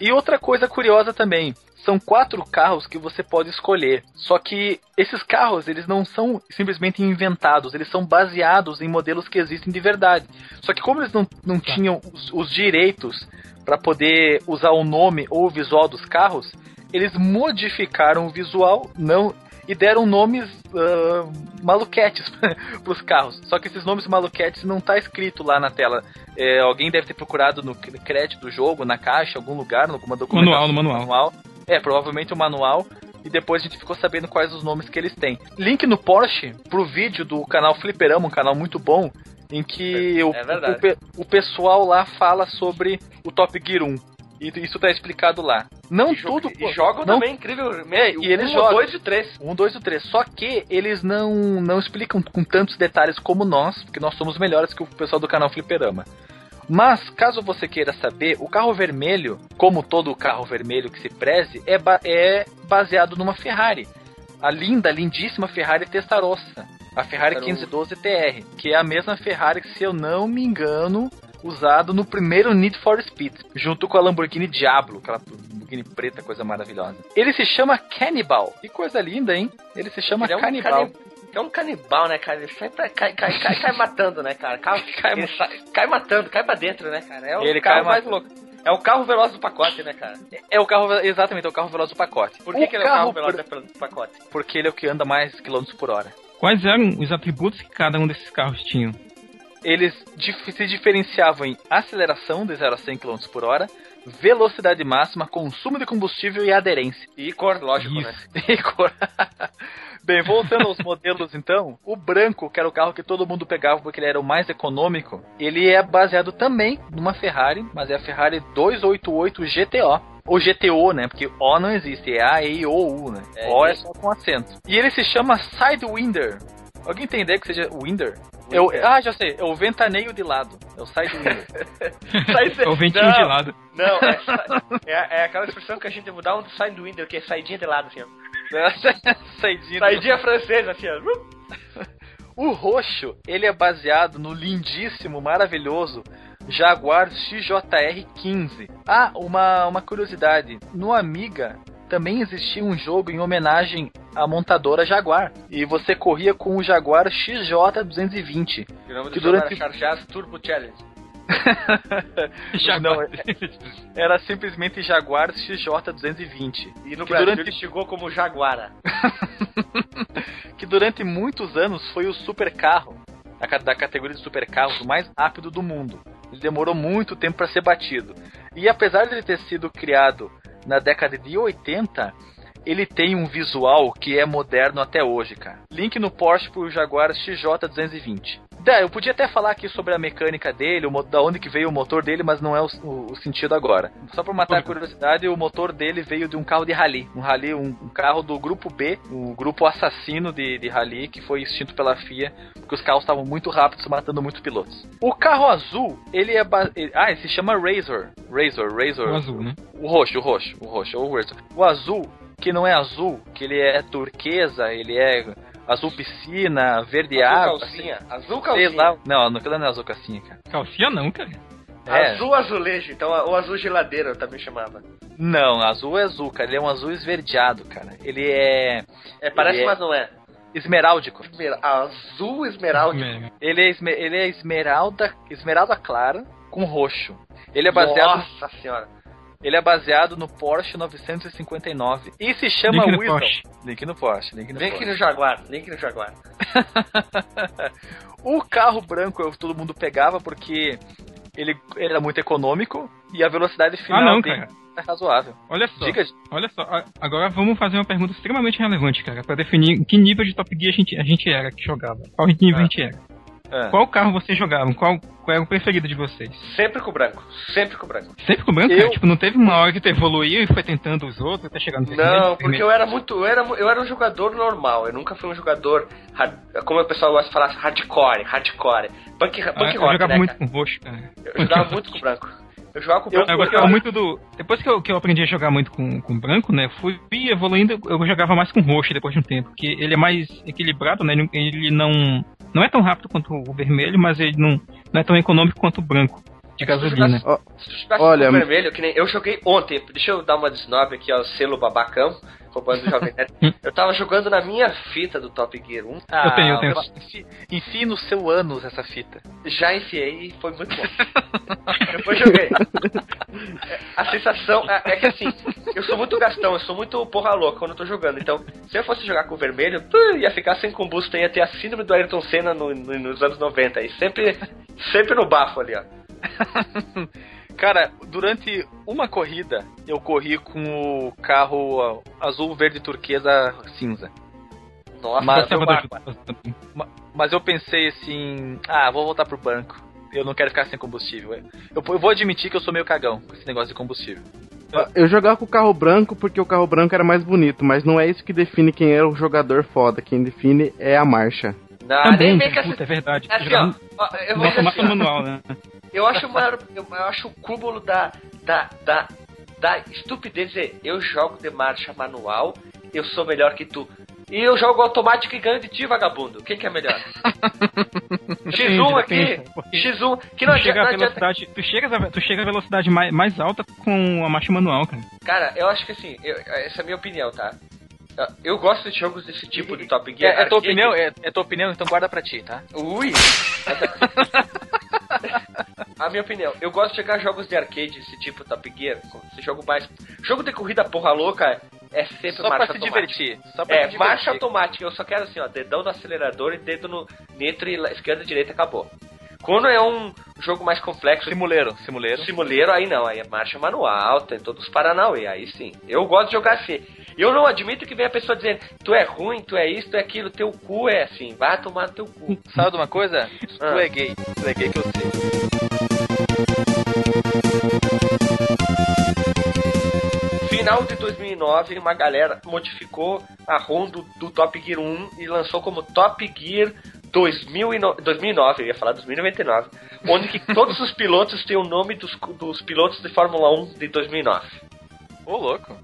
E outra coisa curiosa também, são quatro carros que você pode escolher. Só que esses carros, eles não são simplesmente inventados, eles são baseados em modelos que existem de verdade. Só que como eles não, não tá. tinham os, os direitos para poder usar o nome ou o visual dos carros, eles modificaram o visual, não e deram nomes uh, maluquetes pros carros. Só que esses nomes maluquetes não tá escrito lá na tela. É, alguém deve ter procurado no crédito do jogo, na caixa, algum lugar, alguma documentação. Manual, no manual. manual. É, provavelmente o manual e depois a gente ficou sabendo quais os nomes que eles têm. Link no Porsche pro vídeo do canal Fliperama, um canal muito bom, em que é, o, é o, o, pessoal lá fala sobre o Top Gear 1. E isso tá explicado lá. Não e tudo. E jogam não, também, incrível. É, e eles um, jogam. Dois e três. Um, dois e três. Só que eles não, não explicam com tantos detalhes como nós, porque nós somos melhores que o pessoal do canal Fliperama. Mas, caso você queira saber, o carro vermelho, como todo carro vermelho que se preze, é, ba é baseado numa Ferrari. A linda, lindíssima Ferrari Testarossa. A Ferrari 512 TR, que é a mesma Ferrari que, se eu não me engano, usado no primeiro Need for Speed, junto com a Lamborghini Diablo, aquela Lamborghini preta, coisa maravilhosa. Ele se chama Cannibal. Que coisa linda, hein? Ele se chama Ele é um Cannibal. É um canibal, né, cara? Ele sempre cai, cai, cai, cai matando, né, cara? Cai, cai, cai, matando, cai pra dentro, né, cara? É o ele carro mais louco. É o carro veloz do pacote, né, cara? É o carro, exatamente, é o carro veloz do pacote. Por que, que ele é o carro veloz do pacote? Porque ele é o que anda mais quilômetros por hora. Quais eram os atributos que cada um desses carros tinham? Eles se diferenciavam em aceleração de 0 a 100 km por hora, velocidade máxima, consumo de combustível e aderência. E cor, lógico, Isso. né? E cor. Bem, voltando aos modelos então, o branco, que era o carro que todo mundo pegava porque ele era o mais econômico, ele é baseado também numa Ferrari, mas é a Ferrari 288 GTO. Ou GTO, né? Porque O não existe, é A, E, O, U, né? É, o é só com acento. E ele se chama Sidewinder. Alguém tem ideia que seja Winder? Eu, ah, já sei, é o ventaneio de lado. É o Sidewinder. é o ventinho não, de lado. Não, é, é, é, aquela expressão que a gente mudar um do Sidewinder, que é saidinha de lado, assim, ó. saidinha, saidinha francesa, assim, ó. O roxo, ele é baseado no lindíssimo, maravilhoso Jaguar XJR15. Ah, uma, uma curiosidade. No Amiga também existia um jogo em homenagem à montadora Jaguar. E você corria com o Jaguar XJ220. O nome do que durante... era Turbo Challenge. Não, era simplesmente Jaguar XJ220. E no Brasil durante... ele chegou como Jaguara. que durante muitos anos foi o supercarro da categoria de supercarros o mais rápido do mundo. Ele demorou muito tempo para ser batido. E apesar de ele ter sido criado na década de 80, ele tem um visual que é moderno até hoje, cara. Link no Porsche pro Jaguar XJ220. É, eu podia até falar aqui sobre a mecânica dele, o, da onde que veio o motor dele, mas não é o, o, o sentido agora. Só para matar a curiosidade, o motor dele veio de um carro de rally. Um rally, um, um carro do grupo B, o um grupo assassino de, de rally, que foi extinto pela FIA, porque os carros estavam muito rápidos, matando muitos pilotos. O carro azul, ele é. Ah, ele se chama Razor. Razor, Razor. O azul, né? O roxo, o roxo, o roxo, o Razor. O azul, que não é azul, que ele é turquesa, ele é azul piscina, verde azul água. Calcinha. Assim, azul calcinha. Lá. Não, não, não é azul calcinha, cara. Calcinha não, cara. É. Azul azulejo, então o azul geladeira eu também chamava. Não, azul é azul, cara. Ele é um azul esverdeado, cara. Ele é. É, parece, mas é... não é. Esmeráldico. Esmer... Azul esmeráldico. Ele é, esmer... ele é esmeralda, esmeralda clara com roxo. Ele é baseado. Nossa senhora. Ele é baseado no Porsche 959 e se chama Link Wisdom. Porsche. Link no Porsche. Link no, link Porsche. no Jaguar. Link no Jaguar. o carro branco todo mundo pegava porque ele era muito econômico e a velocidade final ah, não, cara. é razoável. Olha só. Diga... Olha só. Agora vamos fazer uma pergunta extremamente relevante, cara, para definir que nível de Top Gear a gente, a gente era que jogava. Qual nível ah. a gente era. É. Qual carro vocês jogavam? Qual, qual é o preferido de vocês? Sempre com o branco. Sempre com o branco. Sempre com o branco? Eu... Tipo, não teve uma hora que tu evoluiu e foi tentando os outros até chegar no terceiro? Não, porque eu era muito. Eu era, eu era um jogador normal. Eu nunca fui um jogador. Como o pessoal gosta de falar, hardcore, hardcore. Punk, punk ah, rock. Eu jogava né, muito cara? com roxo, cara. Eu jogava muito com o branco. Eu jogava com branco. Eu, eu gostava eu... muito do. Depois que eu, que eu aprendi a jogar muito com, com branco, né? Fui evoluindo, eu jogava mais com roxo depois de um tempo. Porque ele é mais equilibrado, né? Ele não não é tão rápido quanto o vermelho, mas ele não, não é tão econômico quanto o branco de gasolina. Olha, vermelho, que nem eu joguei ontem, deixa eu dar uma desnobre aqui ao selo babacão, roubando Jovem Nerd. Hum. eu tava jogando na minha fita do Top Gear 1. Ah, eu tenho, eu tenho. Enfie, enfie no seu ânus essa fita. Já enfiei e foi muito bom. Depois joguei. A sensação é, é que assim, eu sou muito gastão, eu sou muito porra louca quando eu tô jogando. Então, se eu fosse jogar com o vermelho, ia ficar sem combustão, ia ter a síndrome do Ayrton Senna no, no, nos anos 90. E sempre, sempre no bafo ali, ó. Cara, durante uma corrida, eu corri com o carro azul, verde, turquesa, cinza. Nossa, Mas, eu Ma- Mas eu pensei assim, ah, vou voltar pro banco. Eu não quero ficar sem combustível. Eu, eu vou admitir que eu sou meio cagão com esse negócio de combustível. Eu jogava com o carro branco porque o carro branco era mais bonito, mas não é isso que define quem é o jogador foda. Quem define é a marcha. Não, Também, nem com puta, é verdade. Assim, ó, eu vou dizer assim, ó, manual, né? Eu acho o maior, eu, eu acho o cúmulo da, da, da, da estupidez é, eu jogo de marcha manual, eu sou melhor que tu. E eu jogo automático e ganho de ti, vagabundo. Quem que é melhor? X1 aqui, depende, porque X1, que não tu chega, não adianta. velocidade, tu, chega a, tu chega a velocidade mais, mais alta com a marcha manual, cara. Cara, eu acho que assim, eu- essa é a minha opinião, tá? Eu gosto de jogos desse tipo de Top Gear. É, é tua opinião? É, é tua opinião? Então guarda pra ti, tá? Ui! A minha opinião, eu gosto de jogar jogos de arcade, esse tipo Top Gear, esse jogo mais. Jogo de corrida porra louca é sempre Só pra marcha se automática. divertir. Só pra É, divertir. marcha automática, eu só quero assim, ó, dedão no acelerador e dedo no nitro e esquerda e direita acabou. Quando é um jogo mais complexo, Simuleiro, simuleiro. simuleiro, aí não, aí é marcha manual, tem todos os Paranauê, aí sim. Eu gosto de jogar assim. Eu não admito que venha a pessoa dizendo, tu é ruim, tu é isso, tu é aquilo, teu cu é assim, vai tomar no teu cu. Sabe de uma coisa? Tu Ah. é gay. Tu é gay que eu sei. Final de 2009, uma galera modificou a ROM do, do Top Gear 1 e lançou como Top Gear 2009, 2009, eu ia falar 2099, onde que todos os pilotos têm o nome dos, dos pilotos de Fórmula 1 de 2009. Ô, louco.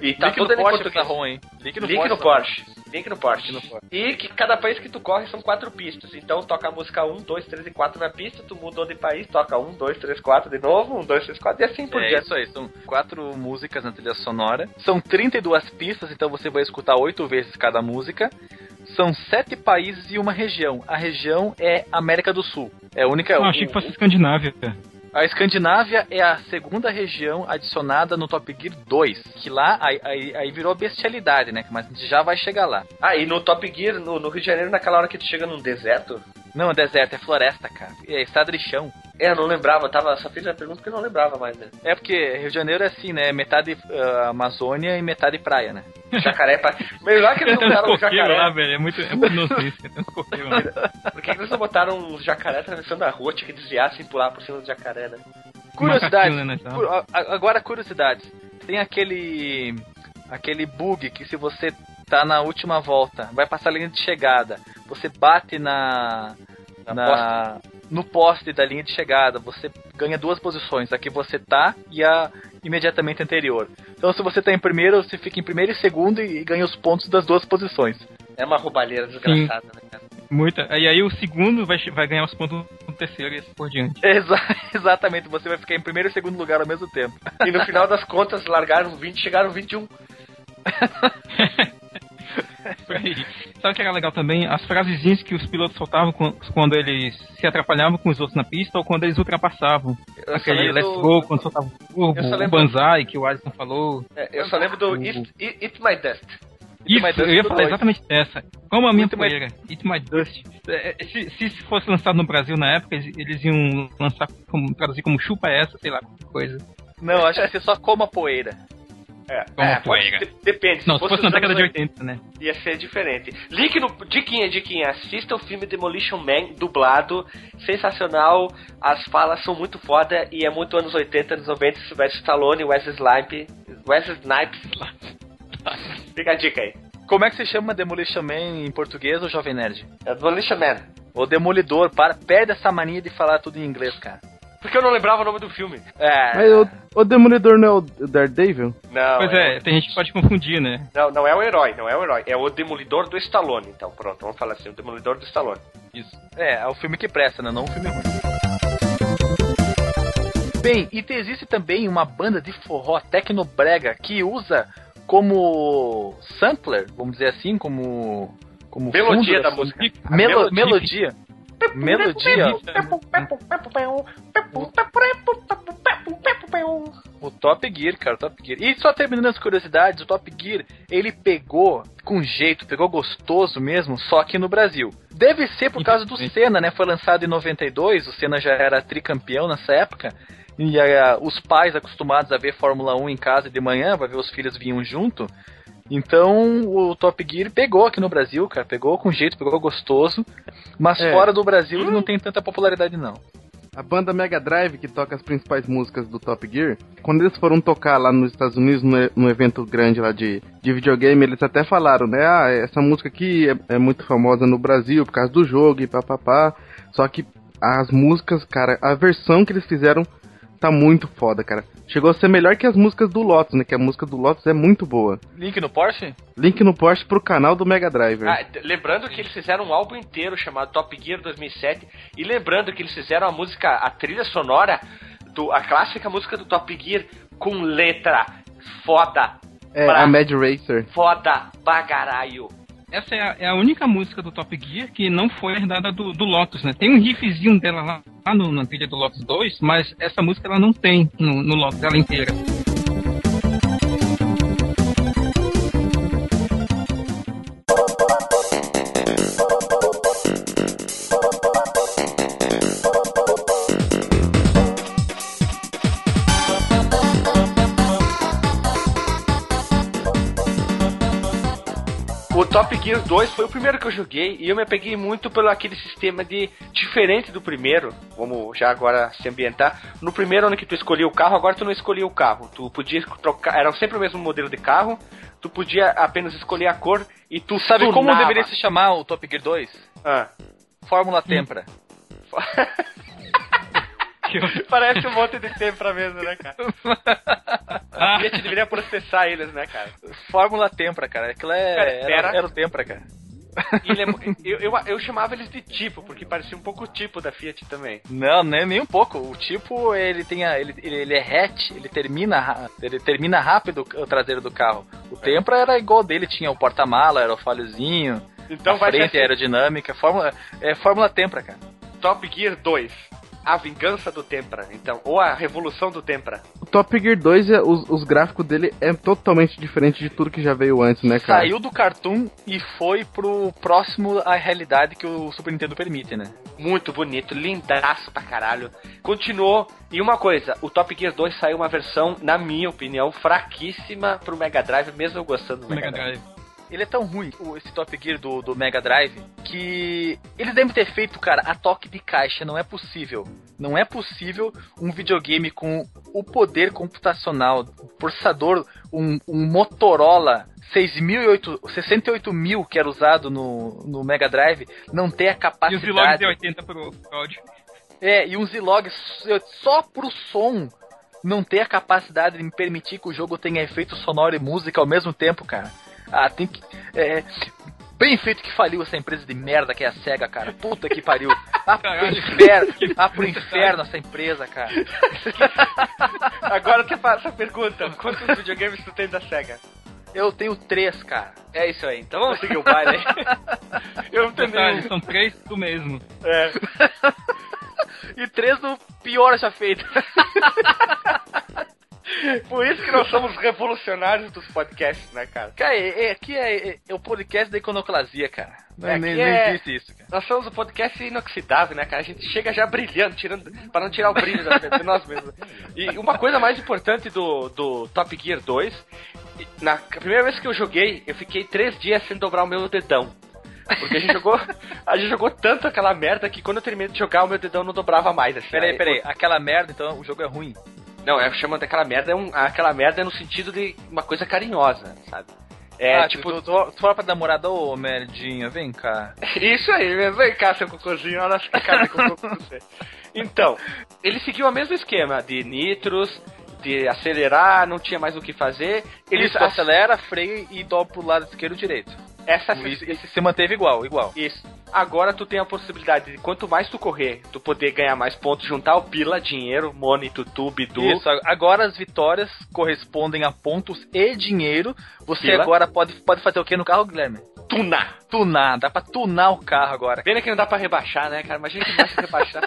E tá Link no tudo em Porsche essa ROM, hein? Link no Link Porsche. no essa Porsche. Link no Porsche. Link no Porsche. E que cada país que tu corre são quatro pistas. Então toca a música 1, 2, 3 e 4 na pista, tu mudou de país, toca 1, 2, 3, 4 de novo, 1, 2, 3, 4 e assim por É diante. isso aí, são quatro músicas na trilha sonora. São 32 pistas, então você vai escutar oito vezes cada música. São sete países e uma região. A região é América do Sul. É a única. Eu o- achei que fosse Escandinávia. A Escandinávia é a segunda região adicionada no Top Gear 2. Que lá aí, aí- aí virou bestialidade, né? Mas a gente já vai chegar lá. Ah, e no Top Gear, no, no Rio de Janeiro, naquela hora que tu chega num deserto, Não, é deserto, é floresta, cara. É estrada de chão. é, eu não lembrava, tava, só fiz a pergunta porque eu não lembrava mais, né? É porque Rio de Janeiro é assim, né? Metade ah, Amazônia e metade praia, né? Jacaré, pra... melhor que eles não botaram um coqueiros lá, jacaré. velho. É muito, é muito lá. Por que que eles não botaram um jacaré atravessando a rua, tinha que desviar sem pular por cima do jacaré, né? Curiosidades. Né, então. Cu- a- a- agora curiosidades. Tem aquele aquele bug que se você tá na última volta, vai passar a linha de chegada, você bate na Na na no poste da linha de chegada, você ganha duas posições, a que você tá e a imediatamente anterior. Então se você tá em primeiro, você fica em primeiro e segundo e, e ganha os pontos das duas posições. É uma roubalheira desgraçada, né, cara? Muita. E aí o segundo vai, vai ganhar os pontos no terceiro e assim por diante. Exa exatamente, você vai ficar em primeiro e segundo lugar ao mesmo tempo. E no final das contas, largaram 20 chegaram 21. Sabe o que era legal também? As frasezinhas que os pilotos soltavam quan- quando eles se atrapalhavam com os outros na pista ou quando eles ultrapassavam. Eu Aquele lembro Let's do- Go, quando soltava o turbo, o Banzai, que o Alisson falou. É, eu só lembro do Eat, Eat, My Dust. Isso, My eu ia do falar exatamente dessa. Como a minha Eat My- poeira. Eat My Dust. É, é, Se, se isso fosse lançado no Brasil na época, eles, eles iam lançar como, traduzir como chupa essa, sei lá, coisa. Não, acho que você só coma poeira. É, é, pode- de- depende. Não, se fosse na nos década de anos 80, né? Ia ser diferente. Link no. Diquinha, diquinha. Assista o filme Demolition Man, dublado. Sensacional. As falas são muito foda e é muito anos 80, anos 90. Sylvester Stallone, Wesley Snipes. Wesley Snipes. Fica a dica aí. Como é que se chama Demolition Man em português ou Jovem Nerd? É Demolition Man. O Demolidor, para, perde essa mania de falar tudo em inglês, cara. Porque eu não lembrava o nome do filme. É. Mas o, o Demolidor não é o Daredevil? Não. Pois é, tem gente que pode confundir, né? Não, não é o herói, não é o herói. É o Demolidor do Stallone. Então, pronto, vamos falar assim: o Demolidor do Stallone. Isso. É, é o filme que presta, né? Não o filme ruim. Bem, e te- existe também uma banda de forró tecnobrega que usa como sampler, vamos dizer assim, como como Melodia da sua- música. Melo- melodia. Melodia. Top Gear, cara, Top Gear. E só terminando as curiosidades, o Top Gear, ele pegou com jeito, pegou gostoso mesmo, só aqui no Brasil. Deve ser por causa do Senna, né? Foi lançado em 92, o Senna já era tricampeão nessa época. E uh, os pais acostumados a ver Fórmula 1 em casa de manhã, vai ver os filhos vinham junto. Então o Top Gear pegou aqui no Brasil, cara, pegou com jeito, pegou gostoso, mas é. fora do Brasil ele não tem tanta popularidade não. A banda Mega Drive, que toca as principais músicas do Top Gear, quando eles foram tocar lá nos Estados Unidos, no, no evento grande lá de, de videogame, eles até falaram, né? Ah, essa música aqui é, é muito famosa no Brasil por causa do jogo e papapá. Só que as músicas, cara, a versão que eles fizeram tá muito foda, cara. Chegou a ser melhor que as músicas do Lotus, né? Que a música do Lotus é muito boa. Link no Porsche? Link no Porsche pro canal do Mega Driver. Ah, lembrando que eles fizeram um álbum inteiro chamado Top Gear 2007 e lembrando que eles fizeram a música, a trilha sonora do a clássica música do Top Gear com letra foda. É, a Mad Racer. Foda bagaraio essa é a, é a, única música do Top Gear que não foi herdada do, do Lotus, né? Tem um riffzinho dela lá, lá no, na trilha do Lotus 2, mas essa música ela não tem no, no Lotus, ela inteira. Top Gear 2 foi o primeiro que eu joguei e eu me peguei muito pelo aquele sistema de diferente do primeiro. Vamos já agora se ambientar. No primeiro ano que tu escolhia o carro, agora tu não escolhia o carro. Tu podia trocar, era sempre o mesmo modelo de carro. Tu podia apenas escolher a cor e tu sabe tunava. como deveria se chamar o Top Gear 2? Ah. Fórmula Tempra. Parece um monte de tempra mesmo, né, cara? A Fiat deveria processar eles, né, cara? Fórmula Tempra, cara. Aquilo é. Cara, era, era o Tempra, cara. eu, eu, eu, chamava eles de tipo, porque parecia um pouco o tipo da Fiat também. Não, nem, nem um pouco. O tipo, ele tem a, ele, ele, é hatch, ele termina, ele termina rápido o traseiro do carro. O é. Tempra era igual dele, tinha o porta-mala, era o falhozinho, então a frente assim. aerodinâmica, Fórmula, é Fórmula Tempra, cara. Top Gear 2 a vingança do Tempra, então, ou a revolução do Tempra. O Top Gear 2, é, os, os, gráficos dele é totalmente diferente de tudo que já veio antes, né, cara? Saiu do cartoon e foi pro próximo à realidade que o Super Nintendo permite, né? Muito bonito, lindaço pra caralho. Continuou. E uma coisa, o Top Gear 2 saiu uma versão, na minha opinião, fraquíssima pro Mega Drive, mesmo eu gostando do Mega, Mega Drive. Drive ele é tão ruim, esse Top Gear do, do Mega Drive, que eles devem ter feito, cara, a toque de caixa. Não é possível. Não é possível um videogame com o poder computacional, processador, um, um Motorola 68 mil que era usado no, no Mega Drive, não ter a capacidade. E os Zilog de 80 pro áudio. É, e um Zilog só pro som não ter a capacidade de me permitir que o jogo tenha efeito sonoro e música ao mesmo tempo, cara. Ah, tem que. É, bem feito que faliu essa empresa de merda que é a SEGA, cara. Puta que pariu. Ah, pro inferno, ah, pro inferno essa empresa, cara. Agora você faz essa pergunta: quantos videogames tu tem da SEGA? Eu tenho três, cara. É isso aí. Então vamos seguir o baile aí. Eu também. São três do mesmo. É. e três do pior já feito. Por isso que nós somos revolucionários dos podcasts, né, cara? Cara, é, é, aqui é, é, é, o podcast da iconoclasia, cara. Não, é, nem, nem é disse isso, cara. Nós somos o podcast inoxidável, né, cara? A gente chega já brilhando, tirando, para não tirar o brilho da, de nós mesmos. E uma coisa mais importante do, do Top Gear 2, na primeira vez que eu joguei, eu fiquei três dias sem dobrar o meu dedão. Porque a gente jogou. A gente jogou tanto aquela merda que quando eu terminei de jogar, o meu dedão não dobrava mais. Assim, peraí, peraí, aquela merda, então o jogo é ruim. Não, é chamando aquela merda, é um, aquela merda é no sentido de uma coisa carinhosa, sabe? É, ah, tipo, tu, tu, tu fala pra namorada, ô merdinha, vem cá. Isso aí, vem cá, seu cocôzinho, olha essa cara de cocô com você. Então, ele seguiu o mesmo esquema de nitros, de acelerar, não tinha mais o que fazer. Ele Isso, acelera, freia e dobra pro lado esquerdo e direito. Essa isso, isso se manteve igual, igual. Isso. Agora tu tem a possibilidade de quanto mais tu correr, tu poder ganhar mais pontos, juntar o pila, dinheiro, money, tutu, bidu. Isso, agora as vitórias correspondem a pontos e dinheiro. Você pila. agora pode, pode fazer o que no carro, Guilherme? Tunar. Tunar, dá pra tunar o carro agora. Pena que não dá pra rebaixar, né, cara? Imagina que vai rebaixar.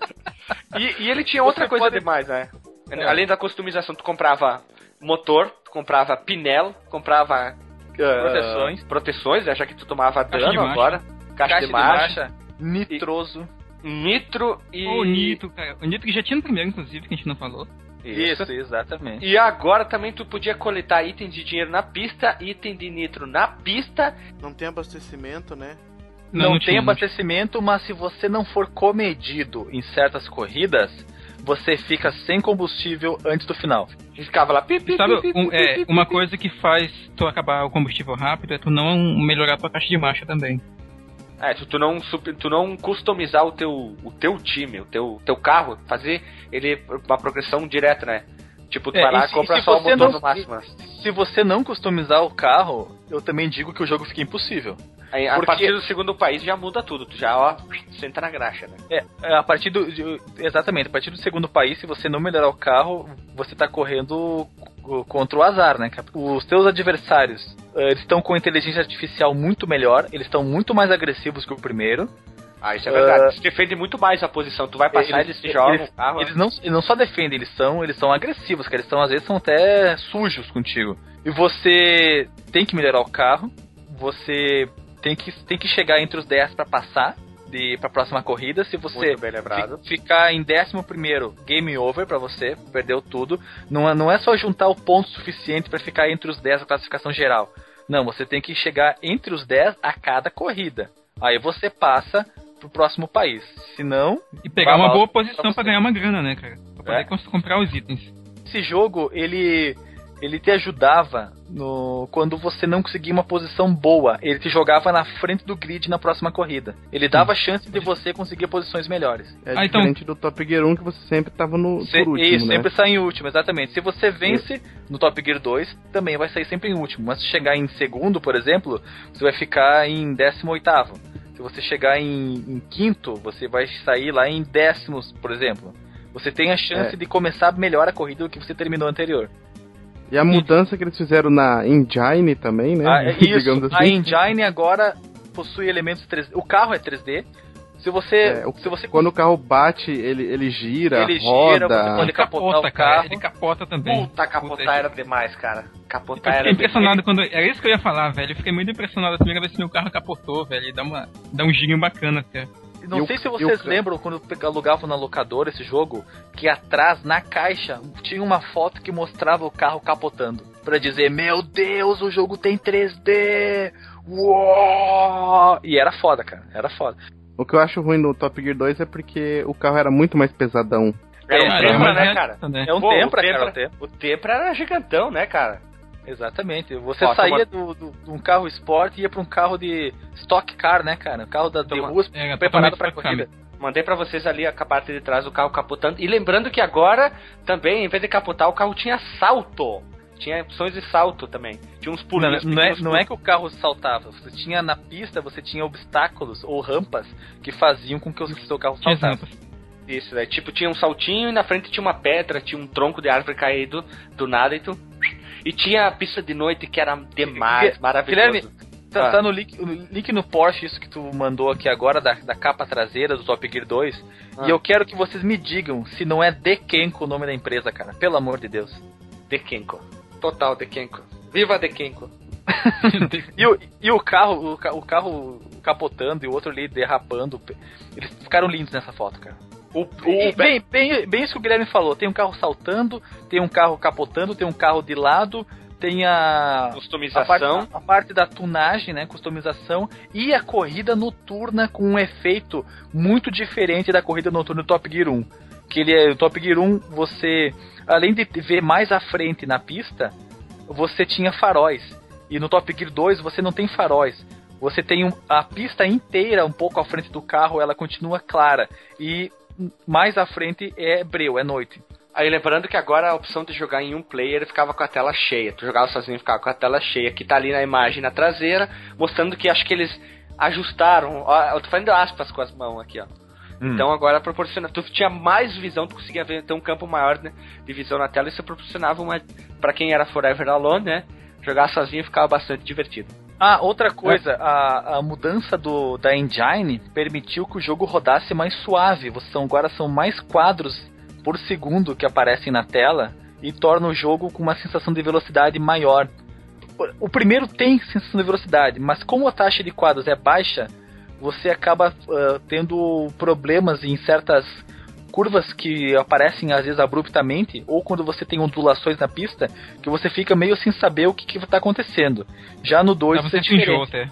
e, e, ele tinha outra Você coisa pode... demais, né? É. Além da customização, tu comprava motor, tu comprava pinel, comprava proteções, proteções, né, já que tu tomava caixa dano agora, caixa, caixa de, marcha, de marcha, nitroso, e, nitro e o nitro, cara. O nitro que já tinha no primeiro, inclusive, que a gente não falou. Isso. Isso, exatamente. E agora também tu podia coletar itens de dinheiro na pista, item de nitro na pista. Não tem abastecimento, né? Não, não, não tem abastecimento, mas se você não for comedido em certas corridas, você fica sem combustível antes do final. Ficava lá. Pi, pi, Sabe, pi, um, é, uma coisa que faz tu acabar o combustível rápido é tu não melhorar tua caixa de marcha também. É, tu, tu, não, tu não customizar o teu, o teu time, o teu, teu carro, fazer ele uma progressão direta, né? Tipo, tu é, vai lá e compra só o motor não, no máximo. Se você não customizar o carro, eu também digo que o jogo fica impossível. Aí, a Porque... partir do segundo país já muda tudo, tu já, ó, senta na graxa, né? É, é, a partir do. De, exatamente, a partir do segundo país, se você não melhorar o carro, você tá correndo contra o azar, né? Os teus adversários, eh, eles estão com inteligência artificial muito melhor, eles estão muito mais agressivos que o primeiro. Ah, isso é verdade. Uh, eles defendem muito mais a posição. Tu vai passar, eles, eles jogam eles, carro. Eles não, eles não só defendem, eles são, eles são agressivos, que eles são, às vezes, são até sujos contigo. E você tem que melhorar o carro, você tem que, tem que chegar entre os 10 para passar de para a próxima corrida. Se você ficar em 11 primeiro, game over para você, perdeu tudo. Não, é, não é só juntar o ponto suficiente para ficar entre os 10 da classificação geral. Não, você tem que chegar entre os 10 a cada corrida. Aí você passa pro próximo país. Se não. E pegar uma boa posição para ganhar uma grana, né, cara? Pra poder é. comprar os itens. Esse jogo, ele ele te ajudava no quando você não conseguia uma posição boa. Ele te jogava na frente do grid na próxima corrida. Ele dava chance de você conseguir posições melhores. É ah, então- diferente então... do Top Gear 1 que você sempre estava no Se, por último, Isso, né? sempre sai em último, exatamente. Se você vence no Top Gear 2, também vai sair sempre em último. Mas se chegar em segundo, por exemplo, você vai ficar em 18 oitavo. Se você chegar em, em quinto, você vai sair lá em décimos, por exemplo. Você tem a chance é. de começar melhor a corrida do que você terminou anterior. E a mudança que eles fizeram na engine também, né? Ah, é isso. assim. A engine agora possui elementos 3D. O carro é 3D. Se você, é, o, se você quando o carro bate, ele, ele gira, ele roda. Gira, você pode capotar capota, o carro. Ele capota também. Puta, capotar era demais, cara. Capotar eu fiquei impressionado quando. Era isso que eu ia falar, velho. Eu fiquei muito impressionado a primeira vez que meu carro capotou, velho. Dá, uma, dá um girinho bacana, cara. Não eu, sei se vocês eu, lembram quando alugavam na locadora esse jogo, que atrás, na caixa, tinha uma foto que mostrava o carro capotando. Pra dizer, meu Deus, o jogo tem 3D! Uou! E era foda, cara. Era foda. O que eu acho ruim no Top Gear 2 é porque o carro era muito mais pesadão. É, um Tempra, né, cara? É um Pô, Tempra, cara. O Tempra era gigantão, né, cara? Exatamente. Você Ó, saía toma... do, de um carro esporte e ia para um carro de stock car, né, cara? Um carro da, de rua é, preparado para corrida. Mandei para vocês ali a parte de trás do carro capotando. E lembrando que agora também, em vez de capotar, o carro tinha salto. Tinha opções de salto também. Tinha uns pulinhos. Não, não, é, não é que o carro saltava. Você tinha na pista, você tinha obstáculos ou rampas que faziam com que o seu carro saltasse. Isso, é tipo, tinha um saltinho e na frente tinha uma pedra, tinha um tronco de árvore caído do nada e tu e tinha a pista de noite que era demais, maravilhoso. Guilherme, tá, ah. tá no, link, no link no Porsche, isso que tu mandou aqui agora, da, da capa traseira do Top Gear 2. Ah. E eu quero que vocês me digam se não é Dekenko o nome da empresa, cara. Pelo amor de Deus. Dekenko. Total Dekenko. Viva Dekenko. e, o, e o carro, o, o carro capotando e o outro ali derrapando. Eles ficaram lindos nessa foto, cara. O, o, bem, bem, bem isso que o Guilherme falou. Tem um carro saltando, tem um carro capotando, tem um carro de lado, tem a customização, a parte, a parte, da tunagem, né, customização e a corrida noturna com um efeito muito diferente da corrida noturna do Top Gear 1. Que ele é, o Top Gear 1, você além de ver mais à frente na pista, você tinha faróis. E no Top Gear 2 você não tem faróis. Você tem um, a pista inteira um pouco à frente do carro, ela continua clara. E mais à frente é breu, é noite. Aí lembrando que agora a opção de jogar em um player ficava com a tela cheia. Tu jogava sozinho ficava com a tela cheia, que tá ali na imagem na traseira, mostrando que acho que eles ajustaram. Ó, eu tô fazendo aspas com as mãos aqui, ó. Hum. Então agora proporciona. Tu tinha mais visão, tu conseguia ver ter um campo maior né, de visão na tela, e isso proporcionava uma. para quem era Forever Alone, né? Jogar sozinho ficava bastante divertido. Ah, outra coisa, a, a mudança do, da engine permitiu que o jogo rodasse mais suave. São, agora são mais quadros por segundo que aparecem na tela e torna o jogo com uma sensação de velocidade maior. O primeiro tem sensação de velocidade, mas como a taxa de quadros é baixa, você acaba uh, tendo problemas em certas curvas que aparecem às vezes abruptamente, ou quando você tem ondulações na pista, que você fica meio sem saber o que está acontecendo. Já no 2 você é diferente. Até.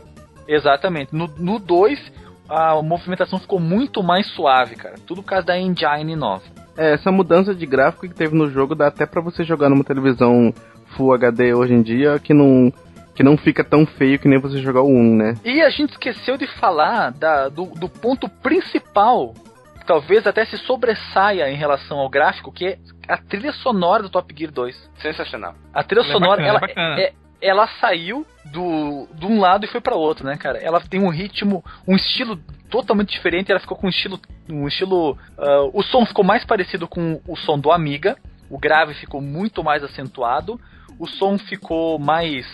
Exatamente. No 2, a movimentação ficou muito mais suave, cara. Tudo por causa da engine nova. É, essa mudança de gráfico que teve no jogo dá até para você jogar numa televisão Full HD hoje em dia que não que não fica tão feio que nem você jogar o 1, né? E a gente esqueceu de falar da, do, do ponto principal talvez até se sobressaia em relação ao gráfico, que é a trilha sonora do Top Gear 2. Sensacional. A trilha ela é sonora, é bacana, ela, é, é, ela saiu do, de um lado e foi para outro, né, cara? Ela tem um ritmo, um estilo totalmente diferente. Ela ficou com um estilo, um estilo, uh, o som ficou mais parecido com o som do Amiga. O grave ficou muito mais acentuado. O som ficou mais,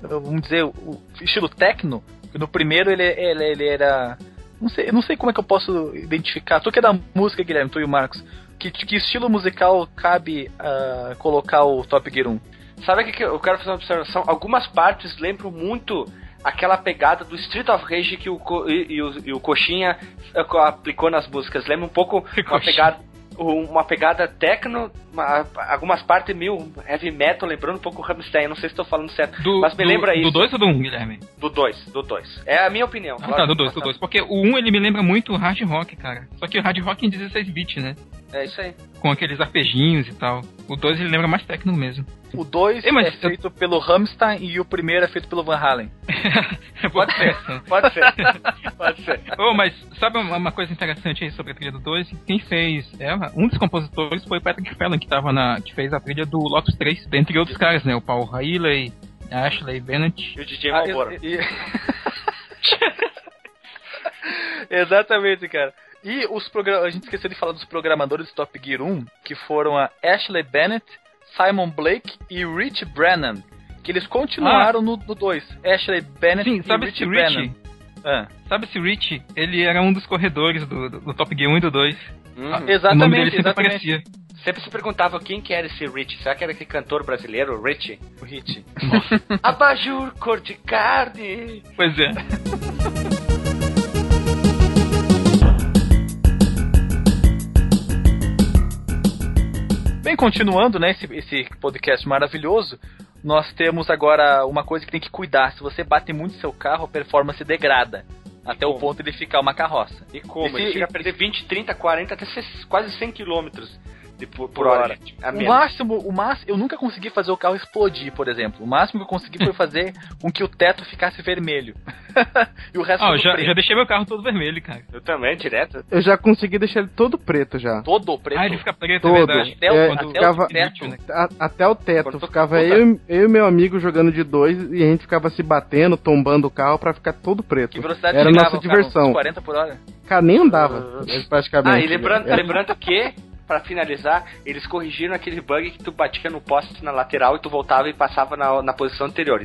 vamos dizer, o estilo techno. No primeiro ele, ele, ele era não sei, não sei como é que eu posso identificar. Tu que é da música, Guilherme, tu e o Marcos. Que, que estilo musical cabe uh, colocar o Top Gear 1? Sabe o que eu quero fazer uma observação? Algumas partes lembram muito aquela pegada do Street of Rage que o, e, e o, e o Coxinha eh, aplicou nas músicas. Lembra um pouco uma pegada uma pegada techno, uma, algumas partes meio heavy metal, lembrando um pouco o Rammstein, não sei se estou falando certo, do, mas me do, lembra isso. Do 2 ou do 1, um, Guilherme? Do 2, do 2. É a minha opinião. Ah, tá, do 2, do 2. Porque o 1 um, ele me lembra muito hard rock, cara. Só que o hard rock em 16 bits, né? É isso aí. Com aqueles arpejinhos e tal. O 2 ele lembra mais técnico mesmo. O 2 é, é feito eu... pelo Rammstein e o primeiro é feito pelo Van Halen. pode ser, pode ser. pode ser. Oh, mas sabe uma coisa interessante aí sobre a trilha do 2? Quem fez ela, um dos compositores foi o Patrick Fallon, que, tava na, que fez a trilha do Lotus 3, dentre outros caras, né? O Paul Haley, Ashley Bennett. E o DJ Malboro. Ah, e... Exatamente, cara. E os a gente esqueceu de falar dos programadores do Top Gear 1, que foram a Ashley Bennett, Simon Blake e Rich Brennan. Que eles continuaram ah. no 2. Ashley Bennett Sim, e Rich Brennan. Ah. Sabe se Rich, ele era um dos corredores do, do, do Top Gear 1 e do 2. Uhum. Ah, exatamente, o nome dele sempre exatamente. aparecia. Sempre se perguntava quem que era esse Rich. Será que era aquele cantor brasileiro, Rich? O Rich. Abajur cor de carne. Pois é. Bem, continuando, né, esse, esse podcast maravilhoso, nós temos agora uma coisa que tem que cuidar. Se você bate muito seu carro, a performance degrada. Até o ponto de ficar uma carroça. E como? Esse, Ele chega a perder 20, 30, 40, até quase 100 quilômetros de por, por hora. O máximo, o máximo, eu nunca consegui fazer o carro explodir, por exemplo. O máximo que eu consegui foi fazer com que o teto ficasse vermelho. e o resto ah, já, preto. já deixei meu carro todo vermelho, cara. Eu também, direto. Eu já consegui deixar ele todo preto já. Todo preto? Ah, ele fica preto, é todo. é verdade. Até, o, é, até ficava, o teto. Né? A, até o teto. ficava eu, eu e meu amigo jogando de dois e a gente ficava se batendo, tombando o carro pra ficar todo preto. Que velocidade Era a nossa diversão. 40 por hora? Cara, nem andava, uh... praticamente. Ah, e lembrando, lembrando que para finalizar, eles corrigiram aquele bug que tu batia no poste na lateral e tu voltava e passava na, na posição anterior.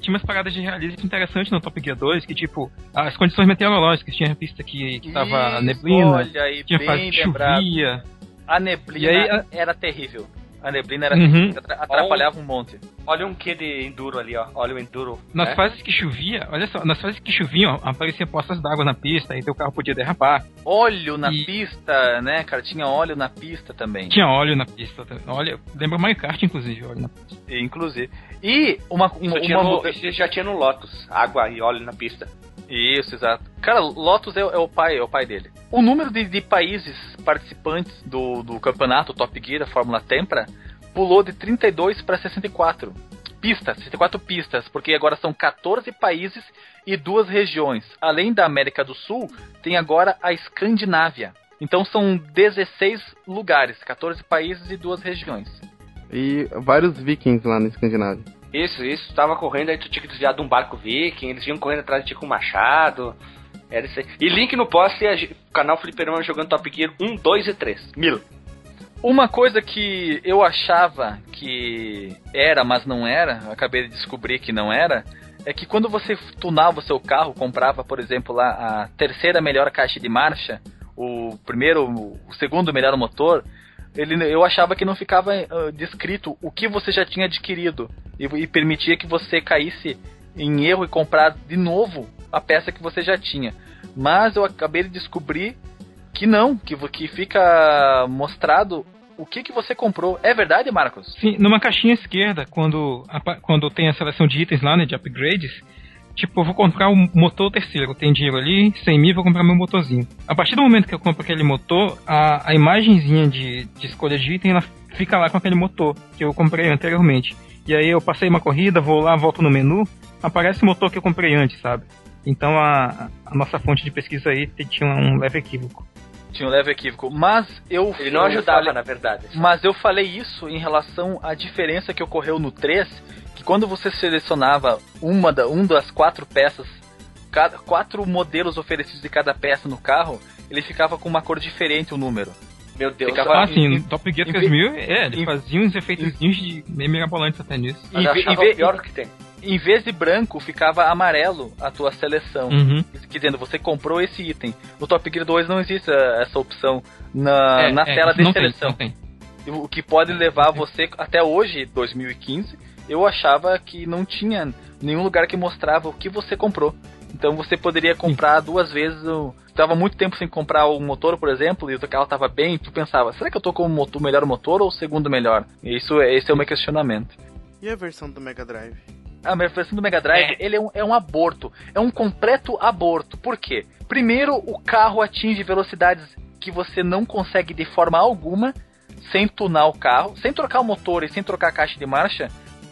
Tinha umas paradas de realismo interessantes no Top Gear 2, que tipo, as condições meteorológicas, tinha pista que, que tava Isso, neblina, olha tinha fase chovia. A neblina aí, a... era terrível. A neblina era uhum. atrapalhava um monte. Olha um que de enduro ali, ó. Olha o enduro. Nas né? fases que chovia, olha só, nas fases que choviam, apareciam poças d'água na pista, e teu carro podia derrapar. Óleo na e... pista, né, cara? Tinha óleo na pista também. Tinha óleo na pista. Olha, lembra Mario Kart, inclusive, óleo na pista. Inclusive. E uma. uma, Isso, uma... No, já tinha no Lotus, água e óleo na pista. Isso, exato. Cara, Lotus é, é, o pai, é o pai dele. O número de, de países participantes do, do campeonato Top Gear, a Fórmula Tempra, pulou de 32 para 64 pistas, 64 pistas, porque agora são 14 países e duas regiões. Além da América do Sul, tem agora a Escandinávia. Então são 16 lugares, 14 países e duas regiões. E vários vikings lá na Escandinávia. Isso, isso. Tava correndo, aí tu tinha que desviar de um barco viking, eles iam correndo atrás de ti com machado. Era isso aí. E link no post, canal Fliperama jogando Top Gear 1, 2 e 3. Mil. Uma coisa que eu achava que era, mas não era, acabei de descobrir que não era, é que quando você tunava o seu carro, comprava, por exemplo, lá a terceira melhor caixa de marcha, o primeiro, o segundo melhor motor, ele, eu achava que não ficava uh, descrito o que você já tinha adquirido e, e, permitia que você caísse em erro e comprar de novo a peça que você já tinha. Mas eu acabei de descobrir que não, que, que fica mostrado o que, que você comprou. É verdade, Marcos? Sim, numa caixinha esquerda, quando, quando tem a seleção de itens lá, né, de upgrades, tipo, eu vou comprar um motor terceiro, tem dinheiro ali, 100 mil, vou comprar meu motorzinho. A partir do momento que eu compro aquele motor, a, a imagenzinha de, de escolha de item, ela fica lá com aquele motor que eu comprei anteriormente. E aí eu passei uma corrida, vou lá, volto no menu, aparece o motor que eu comprei antes, sabe? Então a, a nossa fonte de pesquisa aí tinha um leve equívoco. Tinha um leve equívoco. Mas eu. Ele não ajudava, falei, na verdade. Mas eu falei isso em relação à diferença que ocorreu no 3, que quando você selecionava uma da, um das quatro peças, cada, quatro modelos oferecidos de cada peça no carro, ele ficava com uma cor diferente o número. Meu Deus. Ficava, ah, sim, no Top Gear 3000, é, ele fazia uns efeitos de meio mirabolantes até nisso. Mas e, e, pior que tem em vez de branco, ficava amarelo a tua seleção. Uhum. Dizendo, você comprou esse item. No Top Gear 2 não existe essa opção na, é, na é, tela de seleção. Tem, tem. O que pode levar você, até hoje, 2015, eu achava que não tinha nenhum lugar que mostrava o que você comprou. Então você poderia comprar Sim. duas vezes. Tava muito tempo sem comprar o motor, por exemplo, e o carro tava bem, tu pensava, será que eu tô com o, motor, melhor motor ou o segundo melhor? Isso, esse é o meu questionamento. E a versão do Mega Drive? a versão do Mega Drive, é. ele é um, é um aborto. É um completo aborto. Por quê? Primeiro, o carro atinge velocidades que você não consegue de forma alguma sem tunar o carro, sem trocar o motor e sem trocar a caixa de marcha,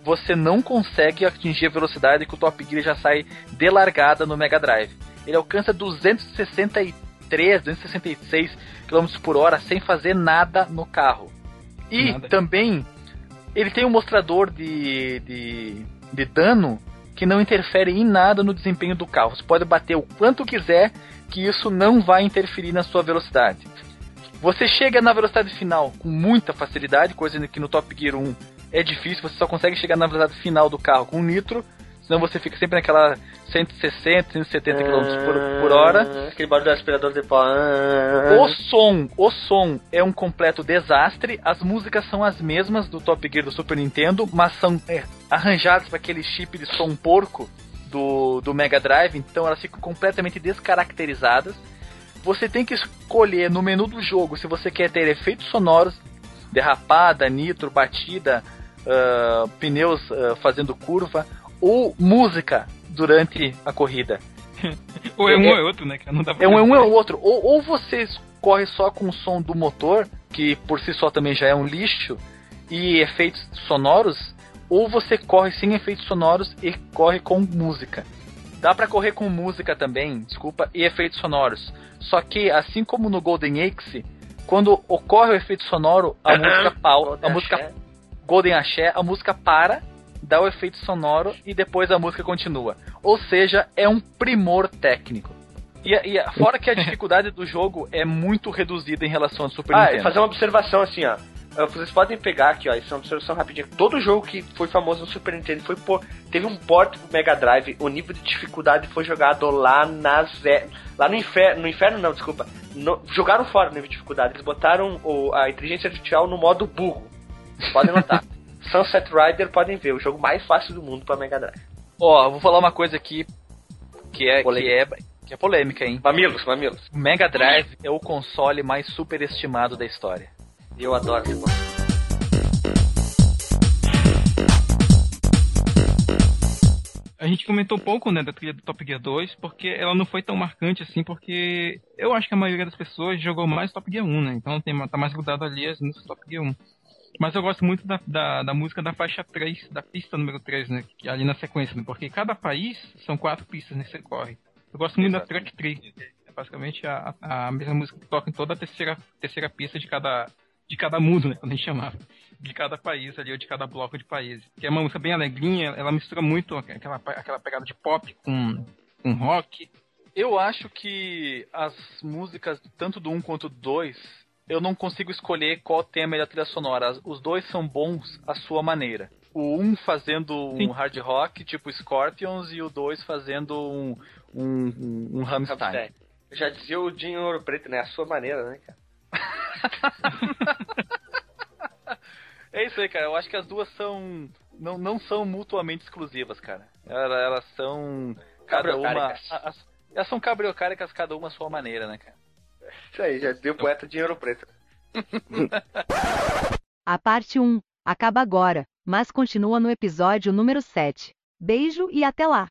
você não consegue atingir a velocidade que o Top Gear já sai de largada no Mega Drive. Ele alcança 263, 266 km por hora sem fazer nada no carro. E nada. também ele tem um mostrador de, de de dano que não interfere em nada no desempenho do carro. Você pode bater o quanto quiser, que isso não vai interferir na sua velocidade. Você chega na velocidade final com muita facilidade, coisa que no Top Gear 1 é difícil, você só consegue chegar na velocidade final do carro com nitro, senão você fica sempre naquela 160, 170 km por, por hora. Aquele barulho do aspirador de pó. O som, o som é um completo desastre. As músicas são as mesmas do Top Gear do Super Nintendo, mas são é, arranjadas para aquele chip de som porco do, do Mega Drive, então elas ficam completamente descaracterizadas. Você tem que escolher no menu do jogo se você quer ter efeitos sonoros, derrapada, nitro, batida, uh, pneus uh, fazendo curva, ou música durante a corrida. ou é um é, ou é outro, né? Não dá é um é um ou outro. Ou, ou você corre só com o som do motor, que por si só também já é um lixo, e efeitos sonoros, ou você corre sem efeitos sonoros e corre com música. Dá para correr com música também, desculpa, e efeitos sonoros. Só que, assim como no Golden Axe, quando ocorre o efeito sonoro, a música pau, a música Golden Axé, a música para dá o efeito sonoro e depois a música continua. Ou seja, é um primor técnico. E, e fora que a dificuldade do jogo é muito reduzida em relação ao Super ah, Nintendo. fazer uma observação assim, ó. Vocês podem pegar aqui, ó, isso é uma observação rapidinha. Todo jogo que foi famoso no Super Nintendo foi por. Teve um port pro Mega Drive, o nível de dificuldade foi jogado lá nas. Lá no inferno. No inferno não, desculpa. No, jogaram fora o nível de dificuldade. Eles botaram o, a inteligência artificial no modo burro. Podem notar. Sunset Rider podem ver, o jogo mais fácil do mundo para Mega Drive. Ó, oh, vou falar uma coisa aqui que é, que é, que é polêmica, hein? Mamilos, mamilos. O Mega Drive é o console mais superestimado da história. E eu adoro esse console. A gente comentou pouco, né, da trilha do Top Gear 2, porque ela não foi tão marcante assim, porque eu acho que a maioria das pessoas jogou mais Top Gear 1, né? Então tem, tá mais grudado ali no Top Gear 1. Mas eu gosto muito da, da, da, música da faixa 3, da pista número 3, né? Que, é ali na sequência, né? Porque cada país são quatro pistas nesse corre. Eu gosto muito Exato. da track 3. É basicamente a, a mesma música que toca em toda a terceira, terceira pista de cada, de cada mundo, né? Quando a gente chamava. De cada país ali, ou de cada bloco de países. Que é uma música bem alegrinha, ela mistura muito aquela, aquela pegada de pop com, com rock. Eu acho que as músicas, tanto do 1 quanto do 2, eu não consigo escolher qual tem a melhor trilha sonora. Os dois são bons à sua maneira. O um fazendo um hard rock, tipo Scorpions, e o dois fazendo um, um, um, um Rammstein. Já dizia o Dinho Ouro Preto, né? A sua maneira, né, cara? É isso aí, cara. Eu acho que as duas são. Não, não são mutuamente exclusivas, cara. Elas, elas são. Cada uma. Cabriocáricas. a- as- elas são cabriocáricas, cada uma à sua maneira, né, cara? Isso aí, já deu poeta dinheiro preto. A parte 1 acaba agora, mas continua no episódio número 7. Beijo e até lá!